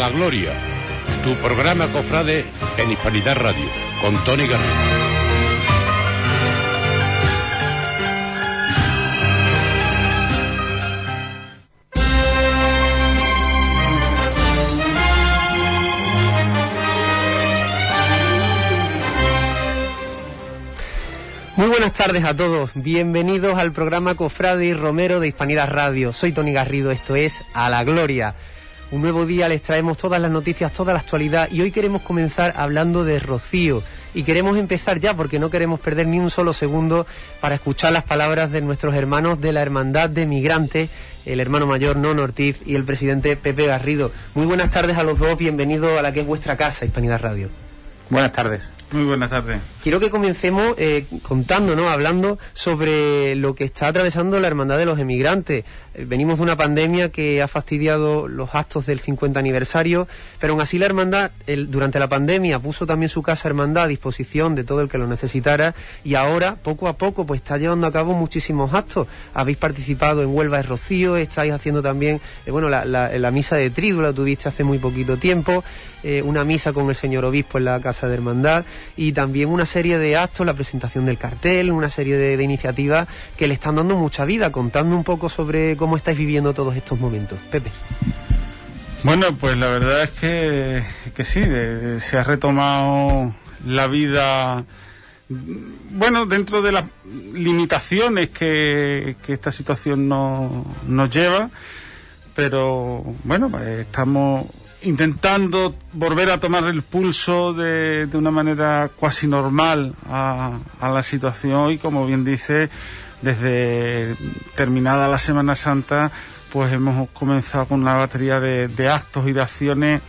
la Gloria, tu programa cofrade en Hispanidad Radio, con Tony Garrido. Muy buenas tardes a todos, bienvenidos al programa Cofrade y Romero de Hispanidad Radio. Soy Tony Garrido, esto es A la Gloria. Un nuevo día les traemos todas las noticias, toda la actualidad y hoy queremos comenzar hablando de Rocío. Y queremos empezar ya porque no queremos perder ni un solo segundo para escuchar las palabras de nuestros hermanos de la Hermandad de Migrantes, el hermano mayor Nono Ortiz y el presidente Pepe Garrido. Muy buenas tardes a los dos, bienvenidos a la que es vuestra casa, Hispanidad Radio. Buenas tardes. Muy buenas tardes. Quiero que comencemos eh, contando, ¿no? Hablando sobre lo que está atravesando la Hermandad de los Emigrantes. Eh, venimos de una pandemia que ha fastidiado los actos del 50 aniversario, pero aún así la Hermandad, durante la pandemia, puso también su casa Hermandad a disposición de todo el que lo necesitara y ahora, poco a poco, pues está llevando a cabo muchísimos actos. Habéis participado en Huelva de Rocío, estáis haciendo también, eh, bueno, la, la, misa de Trídula tuviste hace muy poquito tiempo, una misa con el señor obispo en la casa de Hermandad y también una serie de actos, la presentación del cartel, una serie de, iniciativas que le están dando mucha vida, contando un poco sobre cómo estáis viviendo todos estos momentos. Pepe. Bueno, pues la verdad es que, que sí, se ha retomado la vida, bueno, dentro de las limitaciones que, que esta situación nos lleva, pero bueno, pues estamos intentando volver a tomar el pulso de, de una manera cuasi normal a, la situación y como bien dice, desde terminada la Semana Santa, pues hemos comenzado con una batería de, de actos y de acciones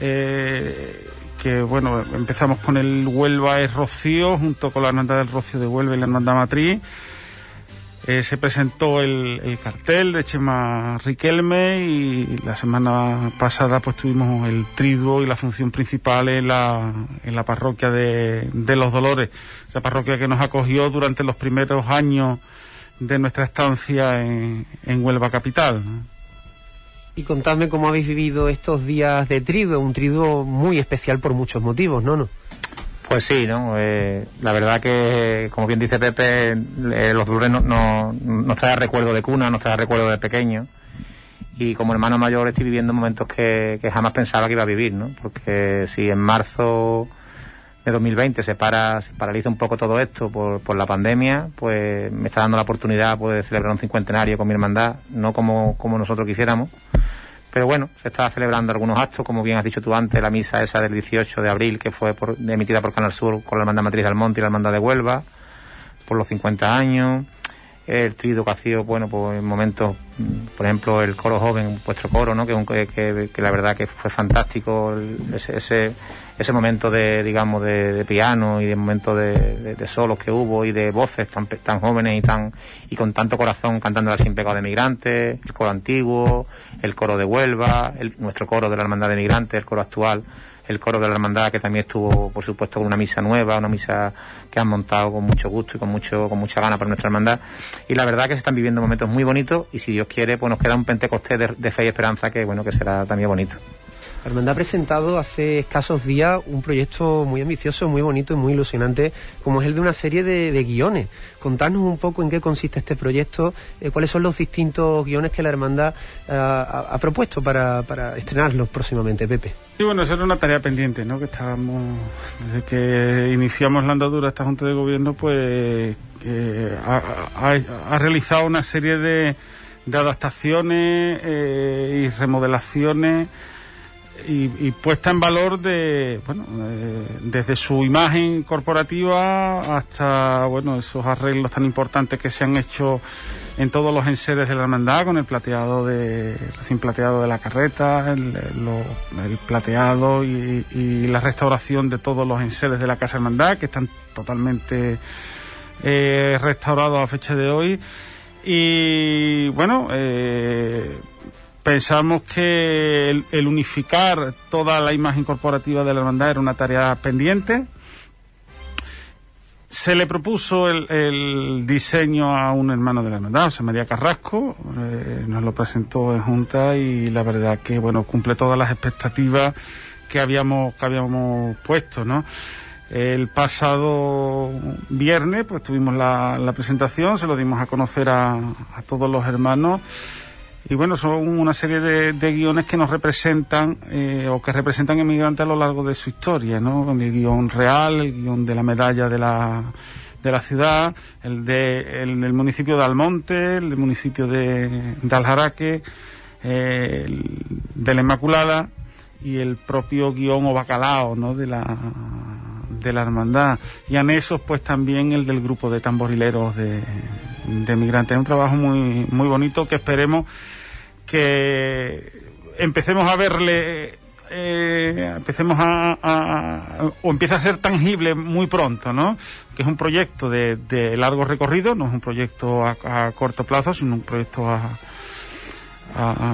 eh, que, bueno, empezamos con el Huelva es Rocío, junto con la Hermandad del Rocío de Huelva y la Hermandad Matriz, eh, se presentó el, cartel de Chema Riquelme y la semana pasada pues tuvimos el triduo y la función principal en la, en la parroquia de, Los Dolores, esa parroquia que nos acogió durante los primeros años de nuestra estancia en, Huelva Capital. Y contadme cómo habéis vivido estos días de triduo, un triduo muy especial por muchos motivos, ¿no? ¿No? Pues sí, ¿no? Eh, la verdad que, como bien dice Pepe, eh, los dolores no, no, nos trae recuerdo de cuna, nos trae recuerdo de pequeño. Y como hermano mayor estoy viviendo momentos que, jamás pensaba que iba a vivir, ¿no? Porque si en marzo de 2020 se para se paraliza un poco todo esto por, por la pandemia, pues me está dando la oportunidad pues, de celebrar un cincuentenario con mi hermandad, no como, como nosotros quisiéramos, pero bueno, se está celebrando algunos actos, como bien has dicho tú antes, la misa esa del 18 de abril, que fue emitida por Canal Sur con la Hermandad Matriz del Monte y la Hermandad de Huelva, por los 50 años. El trido que ha sido, bueno, pues en momentos, por ejemplo, el coro joven, vuestro coro, ¿no? Que la verdad que fue fantástico ese, ese ese momento de, digamos, de, piano y de momento de, solos que hubo y de voces tan, tan jóvenes y tan y con tanto corazón cantando al sin pecado de migrantes, el coro antiguo, el coro de Huelva, el, nuestro coro de la hermandad de migrantes, el coro actual, el coro de la hermandad que también estuvo, por supuesto, con una misa nueva, una misa que han montado con mucho gusto y con mucho, con mucha gana para nuestra hermandad. Y la verdad que se están viviendo momentos muy bonitos y si Dios quiere, pues nos queda un Pentecostés de, de fe y esperanza que bueno que será también bonito. La hermandad ha presentado hace escasos días un proyecto muy ambicioso, muy bonito y muy ilusionante, como es el de una serie de, guiones. Contanos un poco en qué consiste este proyecto, eh, cuáles son los distintos guiones que la hermandad eh, ha, propuesto para, estrenarlos próximamente, Pepe. Sí, bueno, esa era una tarea pendiente, ¿no? Que estábamos, desde que iniciamos la andadura de esta Junta de Gobierno, pues eh, ha, realizado una serie de, adaptaciones y remodelaciones y, puesta en valor de, bueno, eh, desde su imagen corporativa hasta, bueno, esos arreglos tan importantes que se han hecho en todos los enseres de la hermandad, con el plateado de, recién plateado de la carreta, el, plateado y, la restauración de todos los enseres de la casa hermandad, que están totalmente eh, restaurados a fecha de hoy. Y bueno, eh, pensamos que el, unificar toda la imagen corporativa de la hermandad era una tarea pendiente. se le propuso el, diseño a un hermano de la hermandad, José María Carrasco, eh, nos lo presentó en Junta y la verdad que bueno cumple todas las expectativas que habíamos que habíamos puesto, ¿no? El pasado viernes pues tuvimos la, presentación, se lo dimos a conocer a, todos los hermanos y bueno, son una serie de, guiones que nos representan eh, o que representan inmigrantes a lo largo de su historia, ¿no? El guion real, el guion de la medalla de la, de la ciudad, el, de, el municipio de Almonte, el del municipio de, de Aljaraque, eh, el de la Inmaculada y el propio guion o bacalao, ¿no? De la de la hermandad y anexos pues también el del grupo de tamborileros de, de migrantes. Es un trabajo muy, muy bonito que esperemos que empecemos a verle eh, empecemos a, o empieza a ser tangible muy pronto, ¿no? Que es un proyecto de, de largo recorrido, no es un proyecto a, corto plazo, sino un proyecto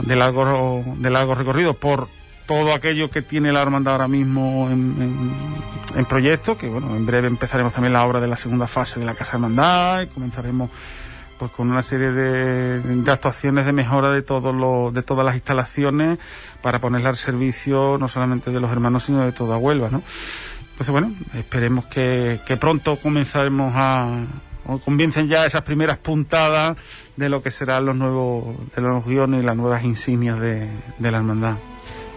de largo de largo recorrido por todo aquello que tiene la hermandad ahora mismo en, en, proyecto, que bueno, en breve empezaremos también la obra de la segunda fase de la Casa Hermandad y comenzaremos pues con una serie de, de, actuaciones de mejora de todos los, de todas las instalaciones para ponerla al servicio no solamente de los hermanos sino de toda Huelva, ¿no? Entonces bueno, esperemos que, que pronto comenzaremos a comiencen ya esas primeras puntadas de lo que serán los nuevos de los guiones y las nuevas insignias de, de la hermandad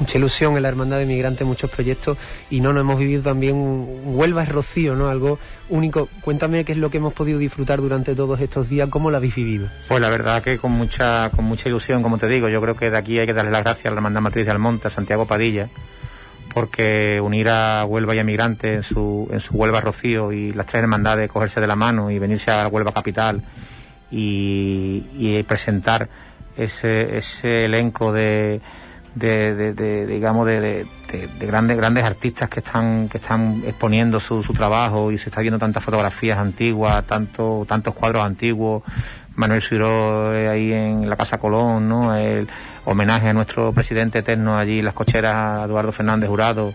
mucha ilusión en la Hermandad de Migrantes, muchos proyectos y no, nos hemos vivido también Huelva es Rocío, ¿no? Algo único. Cuéntame qué es lo que hemos podido disfrutar durante todos estos días, cómo lo habéis vivido. Pues la verdad que con mucha, con mucha ilusión, como te digo, yo creo que de aquí hay que darle las gracias a la Hermandad Matriz de Almonte, a Santiago Padilla, porque unir a Huelva y a Migrantes en su, en su Huelva Rocío y las tres hermandades, cogerse de la mano y venirse a Huelva Capital y, y presentar ese, ese elenco de de, de, digamos de, grandes grandes artistas que están que están exponiendo su, su trabajo y se está viendo tantas fotografías antiguas tanto tantos cuadros antiguos. Manuel Siró eh, ahí en la Casa Colón no el homenaje a nuestro presidente eterno allí las cocheras Eduardo Fernández Jurado.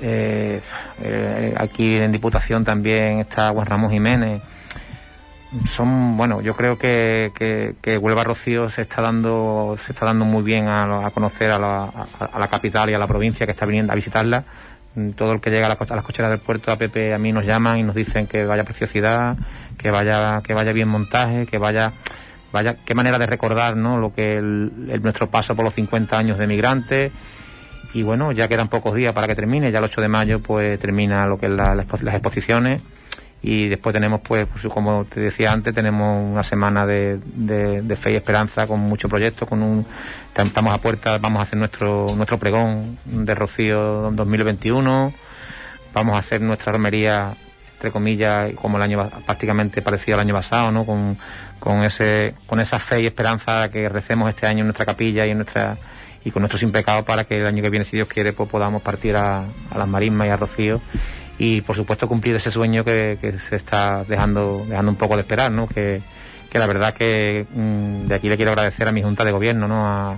Eh, eh, aquí en Diputación también está Juan Ramón Jiménez son bueno yo creo que, que, Huelva Rocío se está dando se está dando muy bien a, conocer a la, a, la, capital y a la provincia que está viniendo a visitarla. Mm, todo el que llega a, las cocheras del puerto a Pepe a mí nos llaman y nos dicen que vaya preciosidad que vaya que vaya bien montaje que vaya vaya qué manera de recordar no lo que el, nuestro paso por los 50 años de migrantes y bueno ya quedan pocos días para que termine ya el 8 de mayo pues termina lo que es las exposiciones y después tenemos pues, pues, como te decía antes tenemos una semana de, de, fe y esperanza con muchos proyectos con un estamos a puerta vamos a hacer nuestro nuestro pregón de Rocío 2021 vamos a hacer nuestra romería entre comillas como el año prácticamente parecido al año pasado no con, con ese con esa fe y esperanza que recemos este año en nuestra capilla y en nuestra y con nuestro sin pecado para que el año que viene si Dios quiere pues podamos partir a las marismas y a Rocío y por supuesto cumplir ese sueño que, se está dejando dejando un poco de esperar no que, que la verdad que mm, de aquí le quiero agradecer a mi junta de gobierno no a,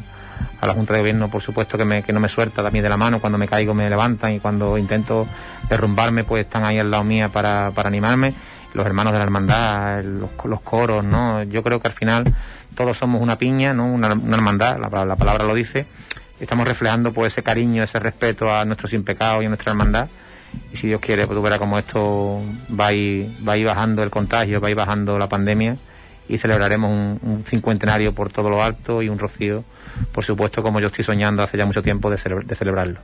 a la junta de gobierno por supuesto que, me, que no me suelta también de la mano. Cuando me caigo me levantan y cuando intento derrumbarme pues están ahí al lado mía para, para animarme. Los hermanos de la hermandad los, los coros no yo creo que al final todos somos una piña no una, hermandad la, la palabra lo dice. Estamos reflejando pues ese cariño ese respeto a nuestro sin pecado y a nuestra hermandad y si Dios quiere, pues tú verás como esto va a, ir, va a bajando el contagio, va a ir bajando la pandemia y celebraremos un, cincuentenario por todo lo alto y un rocío, por supuesto, como yo estoy soñando hace ya mucho tiempo de, de celebrarlo.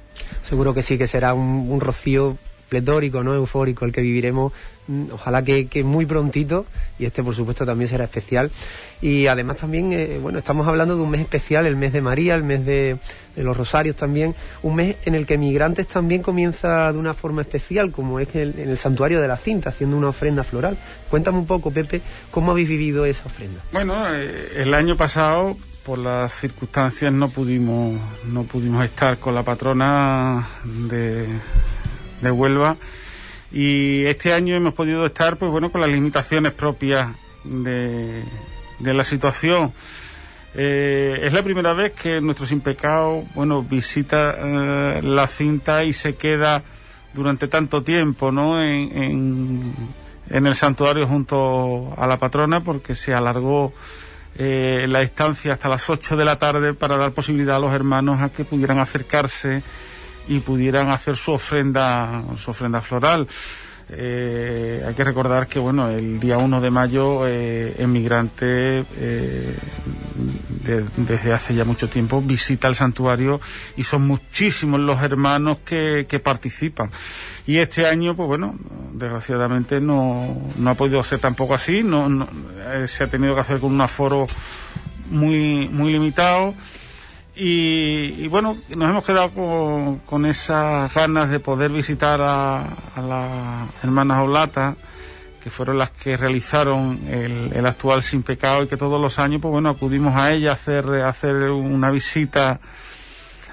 Seguro que sí, que será un, un rocío pletórico, ¿no? Eufórico, el que viviremos, mm, ojalá que, muy prontito, y este por supuesto también será especial. Y además también, eh, bueno, estamos hablando de un mes especial, el mes de María, el mes de, los Rosarios también, un mes en el que Migrantes también comienza de una forma especial, como es en el santuario de la cinta, haciendo una ofrenda floral. Cuéntame un poco, Pepe, ¿cómo habéis vivido esa ofrenda? Bueno, eh, el año pasado por las circunstancias no pudimos no pudimos estar con la patrona de, de Huelva. Y este año hemos podido estar pues bueno con las limitaciones propias de, de la situación. Eh, es la primera vez que nuestro sin pecado bueno visita eh, la cinta y se queda durante tanto tiempo no en, en el santuario junto a la patrona porque se alargó eh, la estancia hasta las 8 de la tarde para dar posibilidad a los hermanos a que pudieran acercarse y pudieran hacer su ofrenda, su ofrenda floral. Eh, hay que recordar que bueno el día 1 de mayo eh, Emigrante eh, desde hace ya mucho tiempo visita el santuario y son muchísimos los hermanos que, participan y este año pues bueno desgraciadamente no, no ha podido ser tampoco así no, no se ha tenido que hacer con un aforo muy muy limitado y, bueno, nos hemos quedado con, con, esas ganas de poder visitar a, las hermanas Olata, que fueron las que realizaron el, actual Sin Pecado y que todos los años, pues bueno, acudimos a ella a hacer, hacer una visita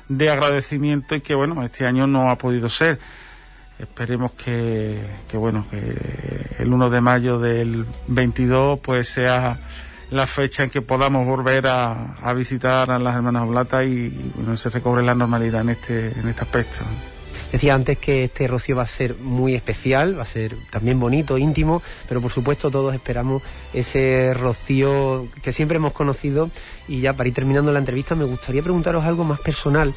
de agradecimiento y que bueno, este año no ha podido ser. Esperemos que, que bueno, que el 1 de mayo del 22 pues sea la fecha en que podamos volver a, visitar a las hermanas Oblata y, y bueno, se recobre la normalidad en este, en este aspecto. Decía antes que este rocío va a ser muy especial, va a ser también bonito, íntimo, pero por supuesto todos esperamos ese rocío que siempre hemos conocido. Y ya para ir terminando la entrevista me gustaría preguntaros algo más personal,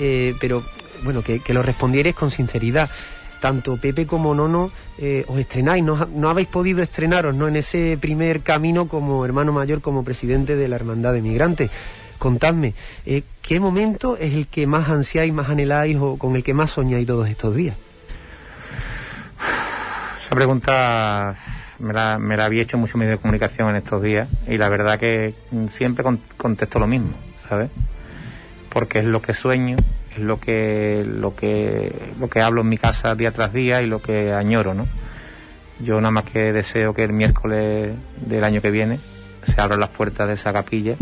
eh, pero bueno, que, que lo respondierais con sinceridad tanto Pepe como Nono eh, os estrenáis, no, no, habéis podido estrenaros ¿no? en ese primer camino como hermano mayor, como presidente de la Hermandad de Migrantes. Contadme, eh, ¿qué momento es el que más ansiáis, más anheláis o con el que más soñáis todos estos días? Esa pregunta me la, me la había hecho mucho medio de comunicación en estos días y la verdad que siempre contesto lo mismo, ¿sabes? Porque es lo que sueño, es lo que lo que lo que hablo en mi casa día tras día y lo que añoro no yo nada más que deseo que el miércoles del año que viene se abran las puertas de esa capilla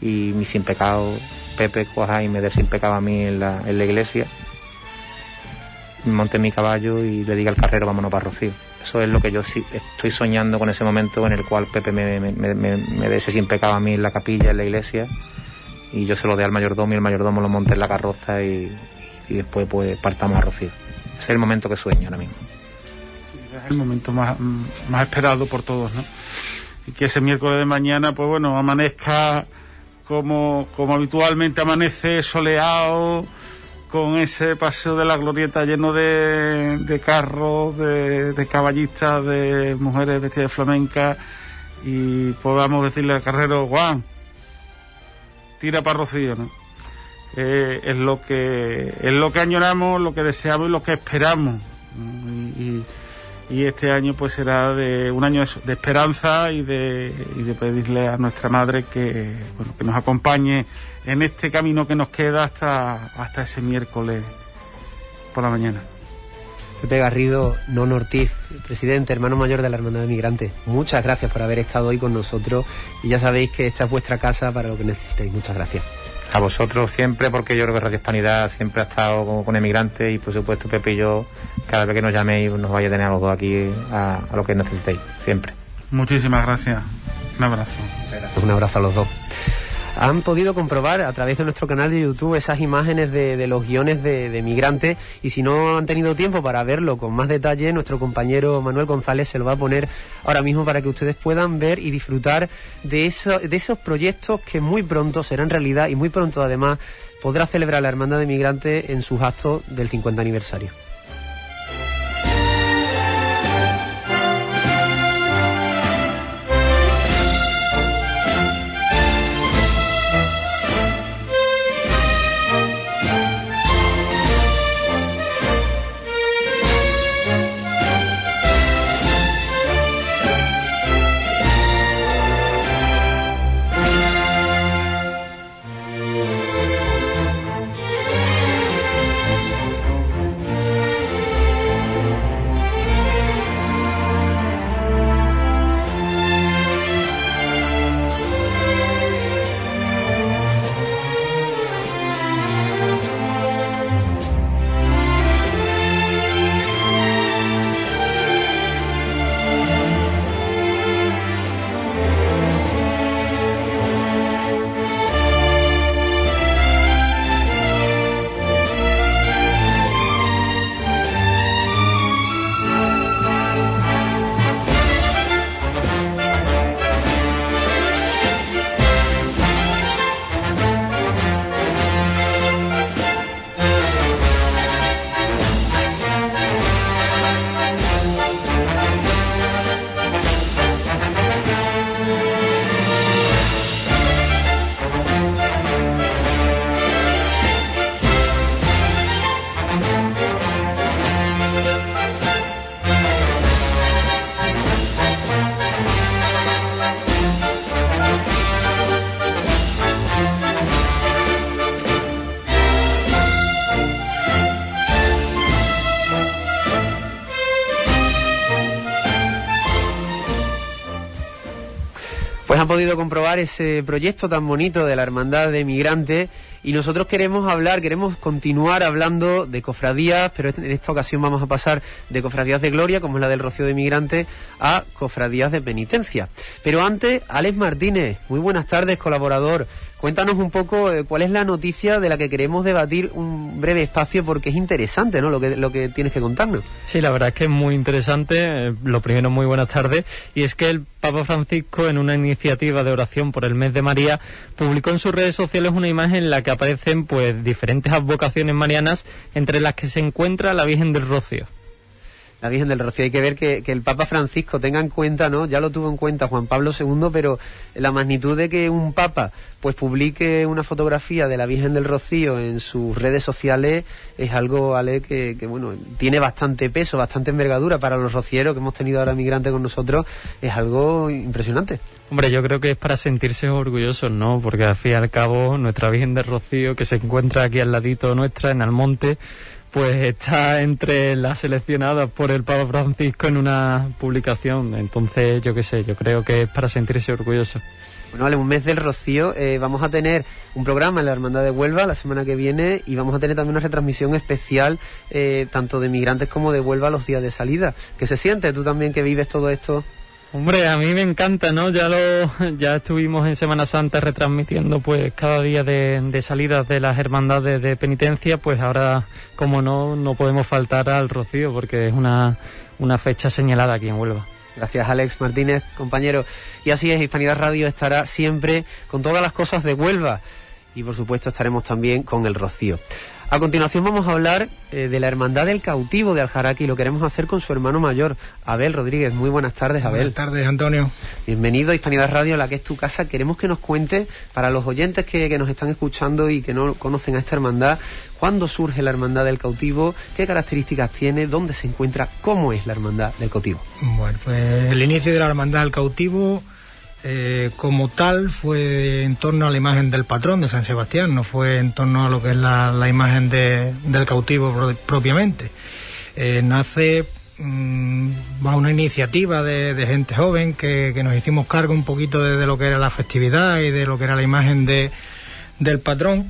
y mi sin pecado Pepe coja y me dé sin pecado a mí en la, en la iglesia. Monte mi caballo y le diga al carrero vámonos para Rocío eso es lo que yo estoy soñando con ese momento en el cual Pepe me, me, me, me dé ese sin pecado a mí en la capilla en la iglesia y yo se lo dé al mayordomo y el mayordomo lo monte en la carroza y, y después pues partamos a Rocío. Es el momento que sueño ahora mismo. Es el momento más, más esperado por todos, ¿no? Y que ese miércoles de mañana, pues bueno, amanezca como, como habitualmente amanece, soleado, con ese paseo de la glorieta lleno de, de carros, de, de caballistas, de mujeres vestidas de flamenca y podamos decirle al carrero, Juan, tira para Rocío, ¿no? Eh, es lo que es lo que añoramos, lo que deseamos y lo que esperamos. Y, y, este año pues será de un año de esperanza y de, y de pedirle a nuestra madre que bueno que nos acompañe en este camino que nos queda hasta hasta ese miércoles por la mañana. Pepe Garrido, Non Ortiz, presidente, hermano mayor de la Hermandad de Migrantes. Muchas gracias por haber estado hoy con nosotros y ya sabéis que esta es vuestra casa para lo que necesitéis. Muchas gracias. A vosotros siempre, porque yo creo que Radio Hispanidad siempre ha estado con, con emigrantes y por supuesto Pepe y yo, cada vez que nos llaméis, nos vaya a tener a los dos aquí a, a lo que necesitéis, siempre. Muchísimas gracias. Un abrazo. Un abrazo a los dos han podido comprobar a través de nuestro canal de YouTube esas imágenes de, los guiones de, de, migrantes y si no han tenido tiempo para verlo con más detalle, nuestro compañero Manuel González se lo va a poner ahora mismo para que ustedes puedan ver y disfrutar de, de esos proyectos que muy pronto serán realidad y muy pronto además podrá celebrar la Hermandad de Migrantes en sus actos del 50 aniversario. Podido comprobar ese proyecto tan bonito de la Hermandad de Migrantes y nosotros queremos hablar, queremos continuar hablando de cofradías, pero en esta ocasión vamos a pasar de cofradías de gloria, como es la del Rocío de Migrantes, a cofradías de penitencia. Pero antes, Alex Martínez, muy buenas tardes, colaborador. Cuéntanos un poco eh, cuál es la noticia de la que queremos debatir un breve espacio porque es interesante, ¿no? Lo que, lo que tienes que contarnos. Sí, la verdad es que es muy interesante. Eh, lo primero, muy buenas tardes. Y es que el Papa Francisco, en una iniciativa de oración por el mes de María, publicó en sus redes sociales una imagen en la que aparecen pues diferentes advocaciones marianas, entre las que se encuentra la Virgen del Rocío la Virgen del Rocío. Hay que ver que, el Papa Francisco tenga en cuenta, ¿no? Ya lo tuvo en cuenta Juan Pablo II, pero la magnitud de que un Papa pues publique una fotografía de la Virgen del Rocío en sus redes sociales es algo, Ale, que, bueno, tiene bastante peso, bastante envergadura para los rocieros que hemos tenido ahora migrantes con nosotros, es algo impresionante. Hombre, yo creo que es para sentirse orgullosos, ¿no? Porque al fin y al cabo, nuestra Virgen del Rocío, que se encuentra aquí al ladito nuestra, en Almonte, pues está entre las seleccionadas por el Papa Francisco en una publicación. Entonces, yo qué sé, yo creo que es para sentirse orgulloso. Bueno, vale, un mes del Rocío. Eh, vamos a tener un programa en la Hermandad de Huelva la semana que viene y vamos a tener también una retransmisión especial eh, tanto de migrantes como de Huelva los días de salida. ¿Qué se siente tú también que vives todo esto? Hombre, a mí me encanta, ¿no? Ya lo, ya estuvimos en Semana Santa retransmitiendo pues cada día de, salidas de las hermandades de penitencia, pues ahora, como no, no podemos faltar al Rocío porque es una, una fecha señalada aquí en Huelva. Gracias Alex Martínez, compañero. Y así es, Hispanidad Radio estará siempre con todas las cosas de Huelva y por supuesto estaremos también con el Rocío. A continuación vamos a hablar eh, de la Hermandad del Cautivo de Aljaraki y lo queremos hacer con su hermano mayor, Abel Rodríguez. Muy buenas tardes, Abel. Buenas tardes, Antonio. Bienvenido a Hispanidad Radio, la que es tu casa. Queremos que nos cuente, para los oyentes que, que nos están escuchando y que no conocen a esta hermandad, cuándo surge la Hermandad del Cautivo, qué características tiene, dónde se encuentra, cómo es la Hermandad del Cautivo. Bueno, pues el inicio de la Hermandad del Cautivo eh, como tal fue en torno a la imagen del patrón de San Sebastián, no fue en torno a lo que es la, imagen del cautivo propiamente. Eh, nace mm, bajo una iniciativa de, gente joven que, nos hicimos cargo un poquito de, lo que era la festividad y de lo que era la imagen de, del patrón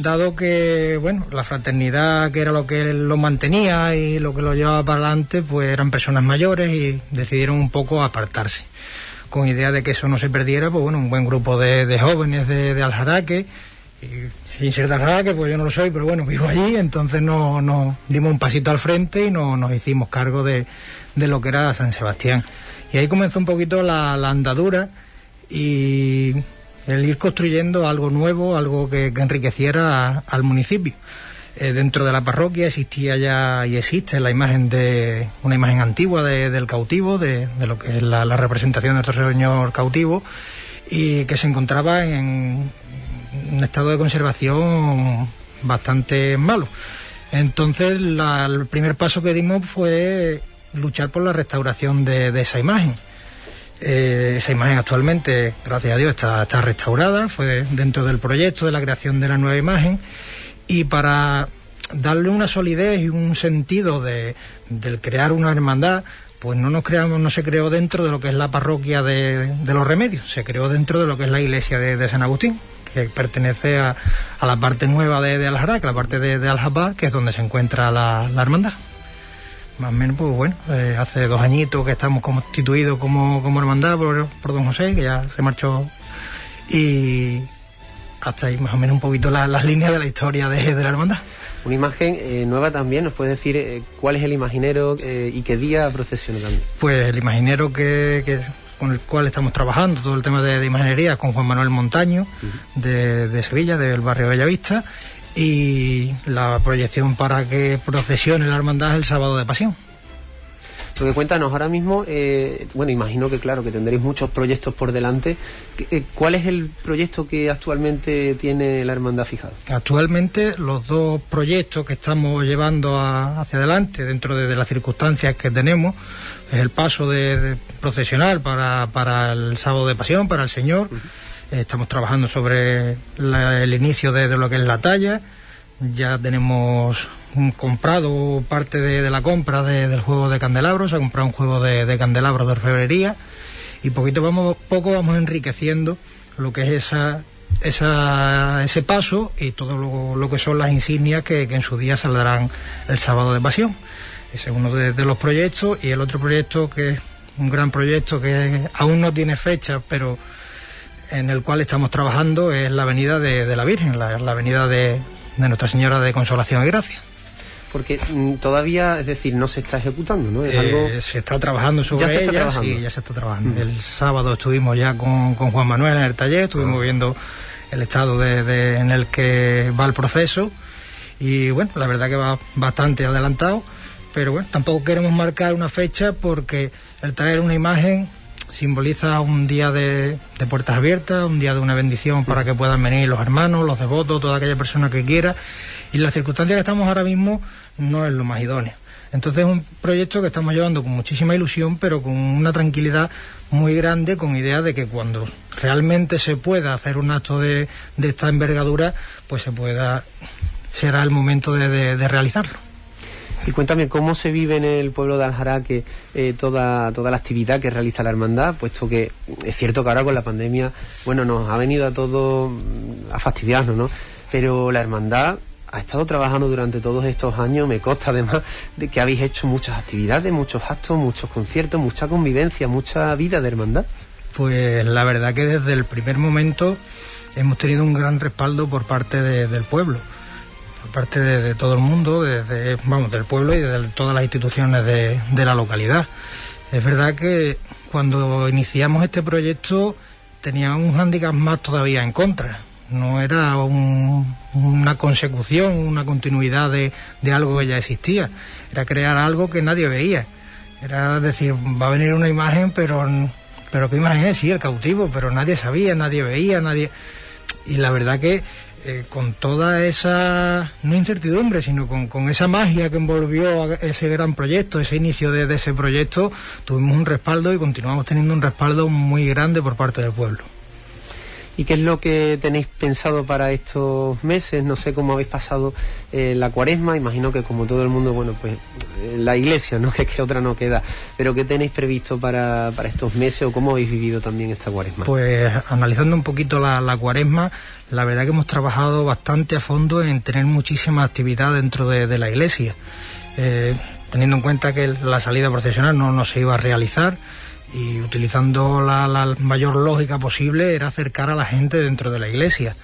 dado que bueno la fraternidad que era lo que lo mantenía y lo que lo llevaba para adelante pues eran personas mayores y decidieron un poco apartarse con idea de que eso no se perdiera, pues bueno, un buen grupo de, jóvenes de, de Aljaraque, y sin ser de Aljaraque, pues yo no lo soy, pero bueno, vivo allí, entonces nos no, dimos un pasito al frente y no, nos hicimos cargo de, lo que era San Sebastián. Y ahí comenzó un poquito la, andadura y el ir construyendo algo nuevo, algo que, enriqueciera al municipio. Eh, dentro de la parroquia existía ya y existe la imagen de una imagen antigua del cautivo, de, lo que es la, representación de nuestro Señor cautivo, y que se encontraba en un estado de conservación bastante malo. Entonces, el primer paso que dimos fue luchar por la restauración de, esa imagen. Eh, esa imagen actualmente, gracias a Dios, está, está restaurada, fue dentro del proyecto de la creación de la nueva imagen y para darle una solidez y un sentido de, del crear una hermandad, pues no nos creamos, no se creó dentro de lo que es la parroquia de, los remedios, se creó dentro de lo que es la iglesia de, San Agustín, que pertenece a, a, la parte nueva de, de la parte de, de que es donde se encuentra la, hermandad. Más o menos, pues bueno, eh, hace dos añitos que estamos constituidos como, como hermandad por, por don José, que ya se marchó, y, hasta ahí más o menos un poquito las líneas de la historia de, la hermandad. Una imagen eh, nueva también, ¿nos puede decir eh, cuál es el imaginero eh, y qué día procesiona también? Pues el imaginero que, con el cual estamos trabajando, todo el tema de, imaginería, con Juan Manuel Montaño, de, de, Sevilla, del barrio Bellavista, y la proyección para que procesione la hermandad el sábado de Pasión. Porque cuéntanos ahora mismo, eh, bueno, imagino que claro, que tendréis muchos proyectos por delante. Eh, ¿Cuál es el proyecto que actualmente tiene la hermandad fijado? Actualmente los dos proyectos que estamos llevando hacia adelante dentro de, las circunstancias que tenemos es el paso de, procesional para, el sábado de pasión, para el Señor. Estamos trabajando sobre el inicio de, lo que es la talla. Ya tenemos comprado parte de, la compra del juego de candelabros, se ha comprado un juego de, candelabros de orfebrería y poquito vamos, poco vamos enriqueciendo lo que es esa, esa, ese paso y todo lo, que son las insignias que, en su día saldrán el sábado de pasión. Ese es uno de, los proyectos y el otro proyecto que es un gran proyecto que aún no tiene fecha, pero en el cual estamos trabajando es la avenida de, la Virgen, la, avenida de, Nuestra Señora de Consolación y Gracia. Porque mm, todavía, es decir, no se está ejecutando, ¿no? Eh, se está trabajando sobre ella, sí, ya se está trabajando. Mm. El sábado estuvimos ya con, Juan Manuel en el taller, estuvimos ah. viendo el estado de, en el que va el proceso y bueno, la verdad que va bastante adelantado, pero bueno, tampoco queremos marcar una fecha porque el traer una imagen simboliza un día de, puertas abiertas, un día de una bendición para que puedan venir los hermanos, los devotos, toda aquella persona que quiera. Y la circunstancia que estamos ahora mismo no es lo más idóneo. Entonces es un proyecto que estamos llevando con muchísima ilusión, pero con una tranquilidad muy grande, con idea de que cuando realmente se pueda hacer un acto de, esta envergadura, pues se pueda, será el momento de realizarlo. Y cuéntame cómo se vive en el pueblo de Aljaraque eh, toda, toda la actividad que realiza la hermandad, puesto que es cierto que ahora con la pandemia, bueno, nos ha venido a todos mm, a fastidiarnos, ¿no? Pero la hermandad ha estado trabajando durante todos estos años, me consta además de que habéis hecho muchas actividades, muchos actos, muchos conciertos, mucha convivencia, mucha vida de hermandad. Pues la verdad que desde el primer momento hemos tenido un gran respaldo por parte del pueblo parte de, todo el mundo, desde, vamos, del pueblo y de todas las instituciones de, la localidad. Es verdad que cuando iniciamos este proyecto teníamos un hándicap más todavía en contra. No era una consecución, una continuidad de, algo que ya existía. Era crear algo que nadie veía. Era decir, va a venir una imagen, pero, pero ¿qué imagen es? Sí, el cautivo, pero nadie sabía, nadie veía, nadie... Y la verdad que eh, con toda esa, no incertidumbre, sino con, esa magia que envolvió ese gran proyecto, ese inicio de, ese proyecto, tuvimos un respaldo y continuamos teniendo un respaldo muy grande por parte del pueblo. ¿Y qué es lo que tenéis pensado para estos meses? No sé cómo habéis pasado eh, la cuaresma, imagino que como todo el mundo, bueno, pues eh, la iglesia, ¿no? Que otra no queda. Pero ¿qué tenéis previsto para, estos meses o cómo habéis vivido también esta cuaresma? Pues analizando un poquito la, cuaresma, la verdad que hemos trabajado bastante a fondo en tener muchísima actividad dentro de, la iglesia. Eh, teniendo en cuenta que la salida procesional no, no se iba a realizar, y utilizando la, mayor lógica posible era acercar a la gente dentro de la iglesia.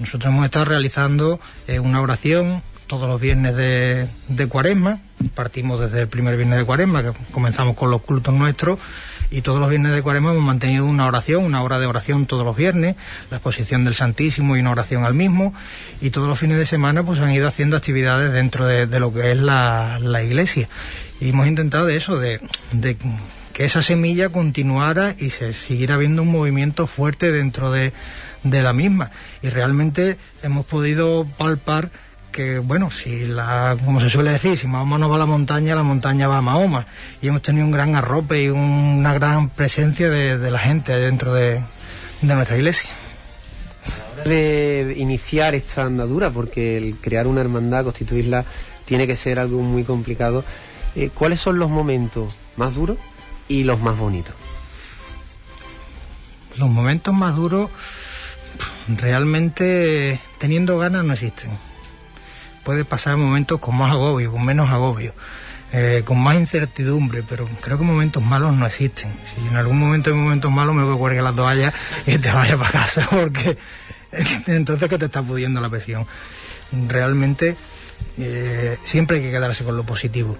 Nosotros hemos estado realizando eh, una oración todos los viernes de, de, cuaresma, partimos desde el primer viernes de cuaresma, que comenzamos con los cultos nuestros, y todos los viernes de cuaresma hemos mantenido una oración, una hora de oración todos los viernes, la exposición del Santísimo y una oración al mismo, y todos los fines de semana pues han ido haciendo actividades dentro de, lo que es la, la, iglesia. Y hemos intentado de eso, de que esa semilla continuara y se siguiera viendo un movimiento fuerte dentro de, la misma. Y realmente hemos podido palpar que, bueno, si la, como se suele decir, si Mahoma no va a la montaña, la montaña va a Mahoma. Y hemos tenido un gran arrope y una gran presencia de, la gente dentro de, nuestra iglesia. De iniciar esta andadura, porque el crear una hermandad, constituirla, tiene que ser algo muy complicado. Eh, ¿Cuáles son los momentos más duros y los más bonitos? Los momentos más duros realmente teniendo ganas no existen. Puede pasar momentos con más agobio, con menos agobio, eh, con más incertidumbre, pero creo que momentos malos no existen. Si en algún momento hay momentos malos, me voy a cuelgar la toalla y te vayas para casa, porque entonces que te está pudiendo la presión. Realmente eh, siempre hay que quedarse con lo positivo.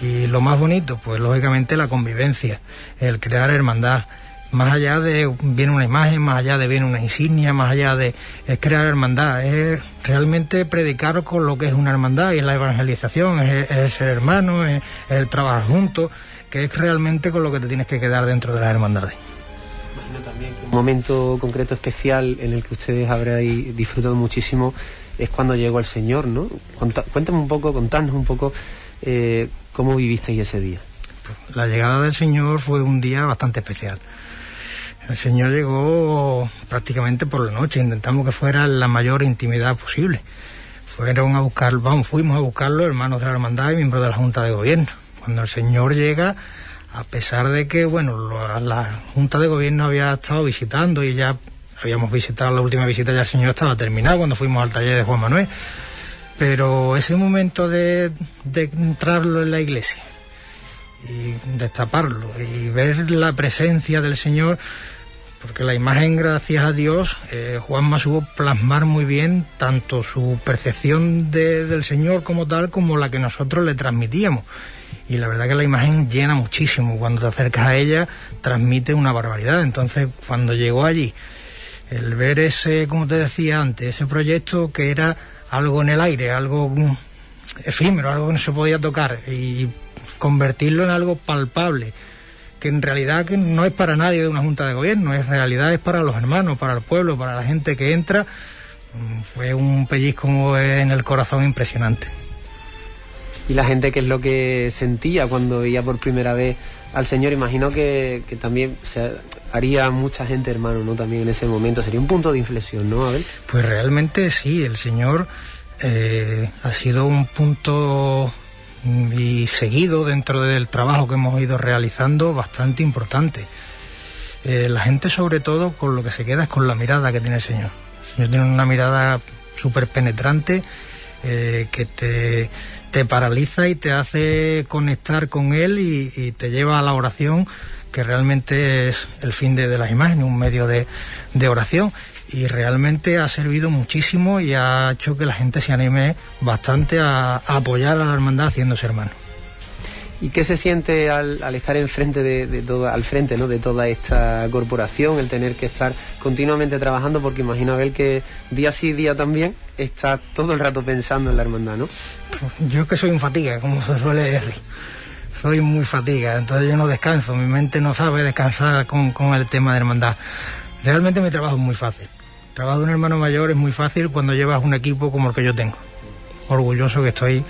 Y lo más bonito, pues lógicamente la convivencia, el crear hermandad. Más allá de viene una imagen, más allá de viene una insignia, más allá de es crear hermandad, es realmente predicar con lo que es una hermandad, y es la evangelización, es, ser hermano, es, el trabajar juntos, que es realmente con lo que te tienes que quedar dentro de las hermandades. También que un momento concreto especial en el que ustedes habréis disfrutado muchísimo es cuando llegó el Señor, ¿no? Cuéntame un poco, contadnos un poco eh, ¿Cómo vivisteis ese día? La llegada del Señor fue un día bastante especial. El Señor llegó prácticamente por la noche, intentamos que fuera la mayor intimidad posible. Fueron a buscarlo, vamos, fuimos a buscarlo hermanos de la hermandad y miembros de la Junta de Gobierno. Cuando el Señor llega a pesar de que, bueno, la Junta de Gobierno había estado visitando y ya habíamos visitado la última visita, ya el señor estaba terminado cuando fuimos al taller de Juan Manuel. Pero ese momento de, de entrarlo en la iglesia y destaparlo y ver la presencia del Señor, porque la imagen, gracias a Dios, eh, Juanma supo plasmar muy bien tanto su percepción del Señor como tal, como la que nosotros le transmitíamos. Y la verdad que la imagen llena muchísimo. Cuando te acercas a ella, transmite una barbaridad. Entonces, cuando llegó allí, el ver ese, como te decía antes, ese proyecto que era algo en el aire, algo efímero, algo que no se podía tocar, y convertirlo en algo palpable, que en realidad que no es para nadie de una junta de gobierno, en realidad es para los hermanos, para el pueblo, para la gente que entra, mm, fue un pellizco en el corazón impresionante. Y la gente, ¿qué es lo que sentía cuando veía por primera vez al Señor? Imagino que, que también se haría mucha gente, hermano, ¿no? También en ese momento. Sería un punto de inflexión, ¿no, Abel? Pues realmente sí, el Señor eh, ha sido un punto y seguido dentro del trabajo que hemos ido realizando bastante importante. Eh, la gente sobre todo con lo que se queda es con la mirada que tiene el Señor. El Señor tiene una mirada súper penetrante eh, que te, te, paraliza y te hace conectar con Él y, te lleva a la oración que realmente es el fin de, las imágenes, un medio de, de oración y realmente ha servido muchísimo y ha hecho que la gente se anime bastante a, apoyar a la hermandad haciéndose hermano. ¿Y qué se siente al, estar enfrente de, de al frente ¿no? de toda esta corporación, el tener que estar continuamente trabajando? Porque imagino, Abel, que día sí, día también está todo el rato pensando en la hermandad, ¿no? Yo que soy un fatiga, como se suele decir. Soy muy fatiga, entonces yo no descanso, mi mente no sabe descansar con, el tema de hermandad. Realmente mi trabajo es muy fácil trabajo de un hermano mayor es muy fácil cuando llevas un equipo como el que yo tengo. Orgulloso que estoy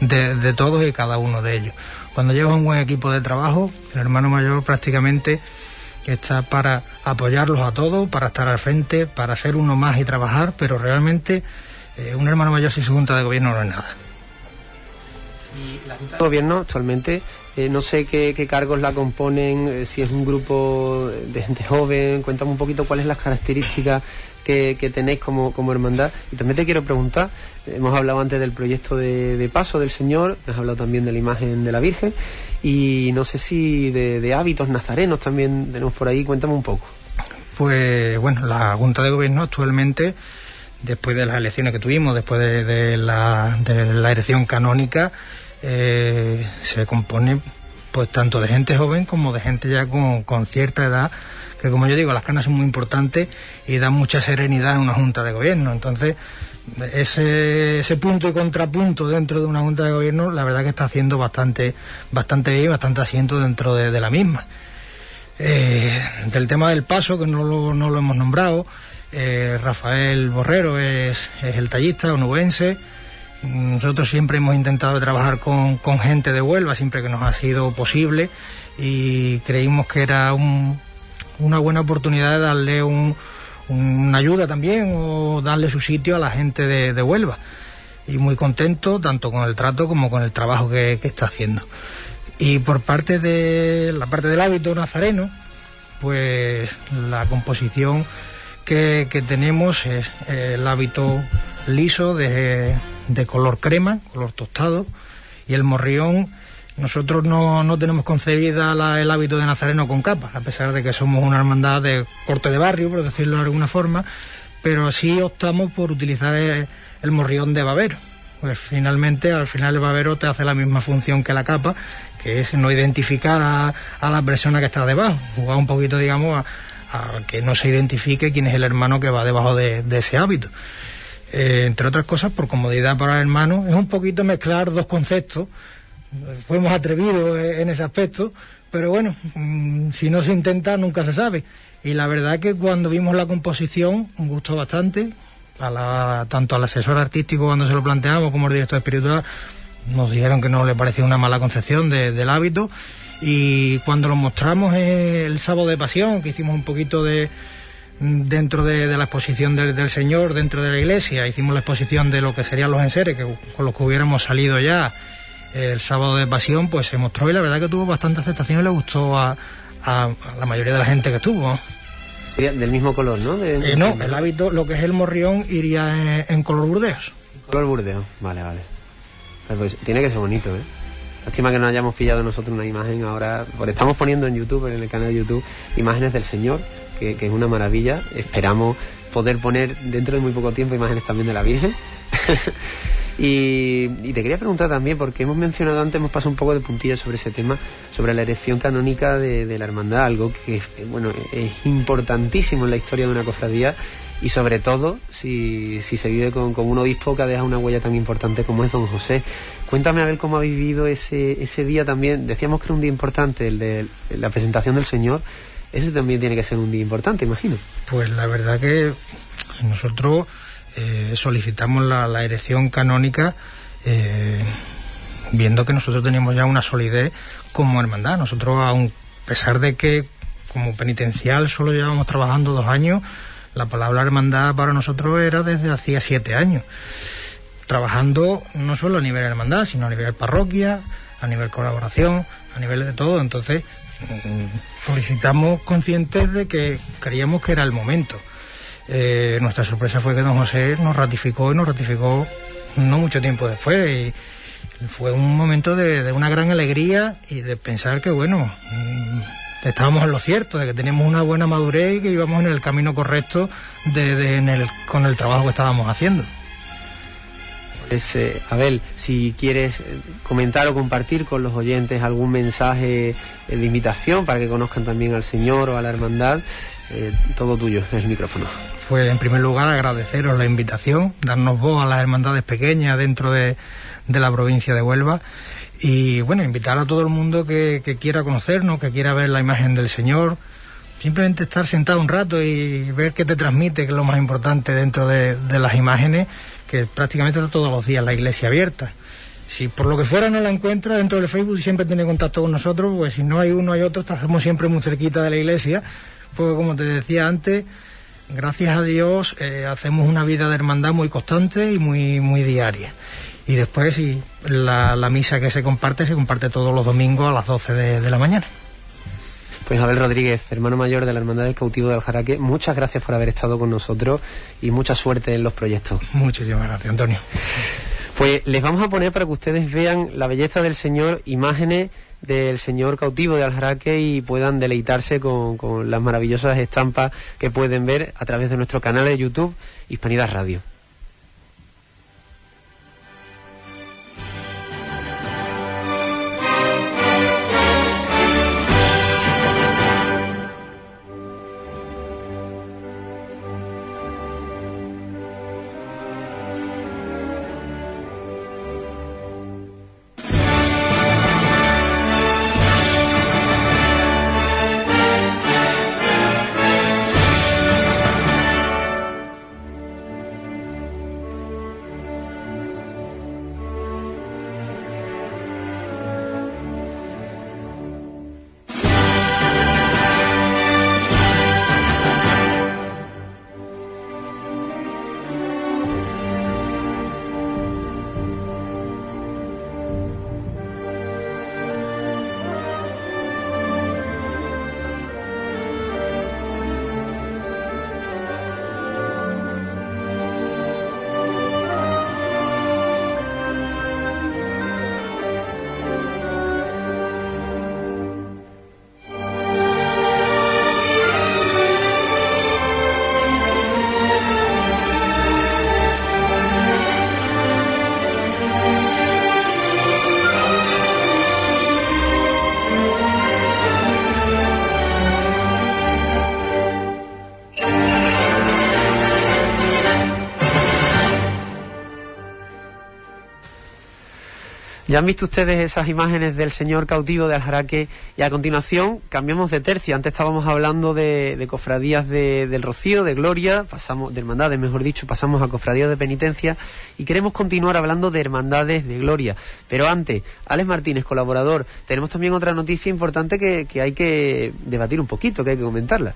de, todos y cada uno de ellos. Cuando llevas un buen equipo de trabajo, el hermano mayor prácticamente está para apoyarlos a todos, para estar al frente, para ser uno más y trabajar, pero realmente eh, un hermano mayor sin su junta de gobierno no es nada. Y la junta de gobierno actualmente eh, no sé qué, cargos la componen, eh, si es un grupo de gente joven, cuéntame un poquito cuáles las características que, tenéis como, como, hermandad. Y también te quiero preguntar, hemos hablado antes del proyecto de, paso del Señor, has hablado también de la imagen de la Virgen, y no sé si de, hábitos nazarenos también tenemos por ahí, cuéntame un poco. Pues bueno, la Junta de Gobierno actualmente, después de las elecciones que tuvimos, después de, la, de la elección canónica, eh, se compone pues tanto de gente joven como de gente ya con, con cierta edad que como yo digo, las canas son muy importantes y dan mucha serenidad en una junta de gobierno. Entonces, ese, ese punto y contrapunto dentro de una junta de gobierno, la verdad que está haciendo bastante, bastante bien, bastante asiento dentro de, la misma. Eh, del tema del paso, que no lo, no lo hemos nombrado, eh, Rafael Borrero es, es, el tallista onubense. Nosotros siempre hemos intentado trabajar con, gente de Huelva, siempre que nos ha sido posible, y creímos que era un, una buena oportunidad de darle una ayuda también o darle su sitio a la gente de, Huelva. Y muy contento tanto con el trato como con el trabajo que, está haciendo. Y por parte de la parte del hábito nazareno, pues la composición que, tenemos es el hábito liso de, de color crema, color tostado, y el morrión nosotros no, no tenemos concebida el hábito de nazareno con capa, a pesar de que somos una hermandad de corte de barrio, por decirlo de alguna forma, pero sí optamos por utilizar el, morrión de babero. Pues finalmente, al final el babero te hace la misma función que la capa, que es no identificar a, la persona que está debajo, jugar un poquito, digamos, a, que no se identifique quién es el hermano que va debajo de, ese hábito. Eh, entre otras cosas, por comodidad para el hermano, es un poquito mezclar dos conceptos. Fuimos atrevidos en ese aspecto, pero bueno, mm, si no se intenta nunca se sabe. Y la verdad que cuando vimos la composición gustó bastante, a la, tanto al asesor artístico cuando se lo planteamos como al director espiritual nos dijeron que no le parecía una mala concepción del hábito. Y cuando lo mostramos el sábado de pasión, que hicimos un poquito de dentro de, la exposición del Señor, dentro de la iglesia, hicimos la exposición de lo que serían los enseres, que, con los que hubiéramos salido ya el sábado de pasión, pues se mostró y la verdad que tuvo bastante aceptación y le gustó a, a- a la mayoría de la gente que estuvo. Sería del mismo color, ¿no? De- Eh, no, el hábito, lo que es el morrión, iría en, en color burdeos. Color burdeo. Vale, vale. Pues, tiene que ser bonito, ¿eh? Lástima que no hayamos pillado nosotros una imagen ahora. Porque estamos poniendo en YouTube, en el canal de YouTube, imágenes del Señor, que, es una maravilla. Esperamos poder poner dentro de muy poco tiempo imágenes también de la Virgen. y, te quería preguntar también, porque hemos mencionado antes, hemos pasado un poco de puntillas sobre ese tema, sobre la erección canónica de, la hermandad, algo que bueno es importantísimo en la historia de una cofradía y sobre todo si, si se vive con, con un obispo que ha dejado una huella tan importante como es don José. Cuéntame a ver cómo ha vivido ese, ese día también. Decíamos que era un día importante, el de la presentación del Señor. Ese también tiene que ser un día importante, imagino. Pues la verdad que nosotros eh, solicitamos la, erección canónica eh, viendo que nosotros teníamos ya una solidez como hermandad. Nosotros, a pesar de que como penitencial solo llevábamos trabajando dos años, la palabra hermandad para nosotros era desde hacía siete años. Trabajando no solo a nivel hermandad, sino a nivel parroquia, a nivel colaboración, a nivel de todo. Entonces, solicitamos conscientes de que creíamos que era el momento. Eh, nuestra sorpresa fue que don José nos ratificó y nos ratificó no mucho tiempo después. Fue un momento de, una gran alegría y de pensar que, bueno, mm, estábamos en lo cierto, de que teníamos una buena madurez y que íbamos en el camino correcto de, con el trabajo que estábamos haciendo. Pues, Abel, si quieres eh, comentar o compartir con los oyentes algún mensaje eh, de invitación para que conozcan también al Señor o a la hermandad, todo tuyo, el micrófono. Pues en primer lugar agradeceros la invitación, darnos voz a las hermandades pequeñas dentro de, de la provincia de Huelva. Y bueno, invitar a todo el mundo que, que quiera conocernos, que quiera ver la imagen del Señor, simplemente estar sentado un rato y ver qué te transmite, que es lo más importante dentro de, de las imágenes, que prácticamente está todos los días la iglesia abierta. Si por lo que fuera no la encuentra dentro del Facebook siempre tiene contacto con nosotros, pues si no hay uno hay otro, estamos siempre muy cerquita de la iglesia, porque como te decía antes, gracias a Dios eh, hacemos una vida de hermandad muy constante y muy, muy diaria. Y después sí, la, misa que se comparte se comparte todos los domingos a las 12 de, de la mañana. Pues Abel Rodríguez, hermano mayor de la Hermandad del Cautivo de Aljaraque, muchas gracias por haber estado con nosotros y mucha suerte en los proyectos. Muchísimas gracias, Antonio. Pues les vamos a poner para que ustedes vean la belleza del Señor, imágenes del Señor cautivo de Aljaraque y puedan deleitarse con, con las maravillosas estampas que pueden ver a través de nuestro canal de YouTube Hispanidad Radio. Ya han visto ustedes esas imágenes del señor cautivo de Aljaraque y a continuación cambiamos de tercio. Antes estábamos hablando de, cofradías de- del Rocío, de Gloria, pasamos de hermandades, mejor dicho, pasamos a cofradías de penitencia y queremos continuar hablando de hermandades de Gloria. Pero antes, Alex Martínez, colaborador, tenemos también otra noticia importante que, que hay que debatir un poquito, que hay que comentarla.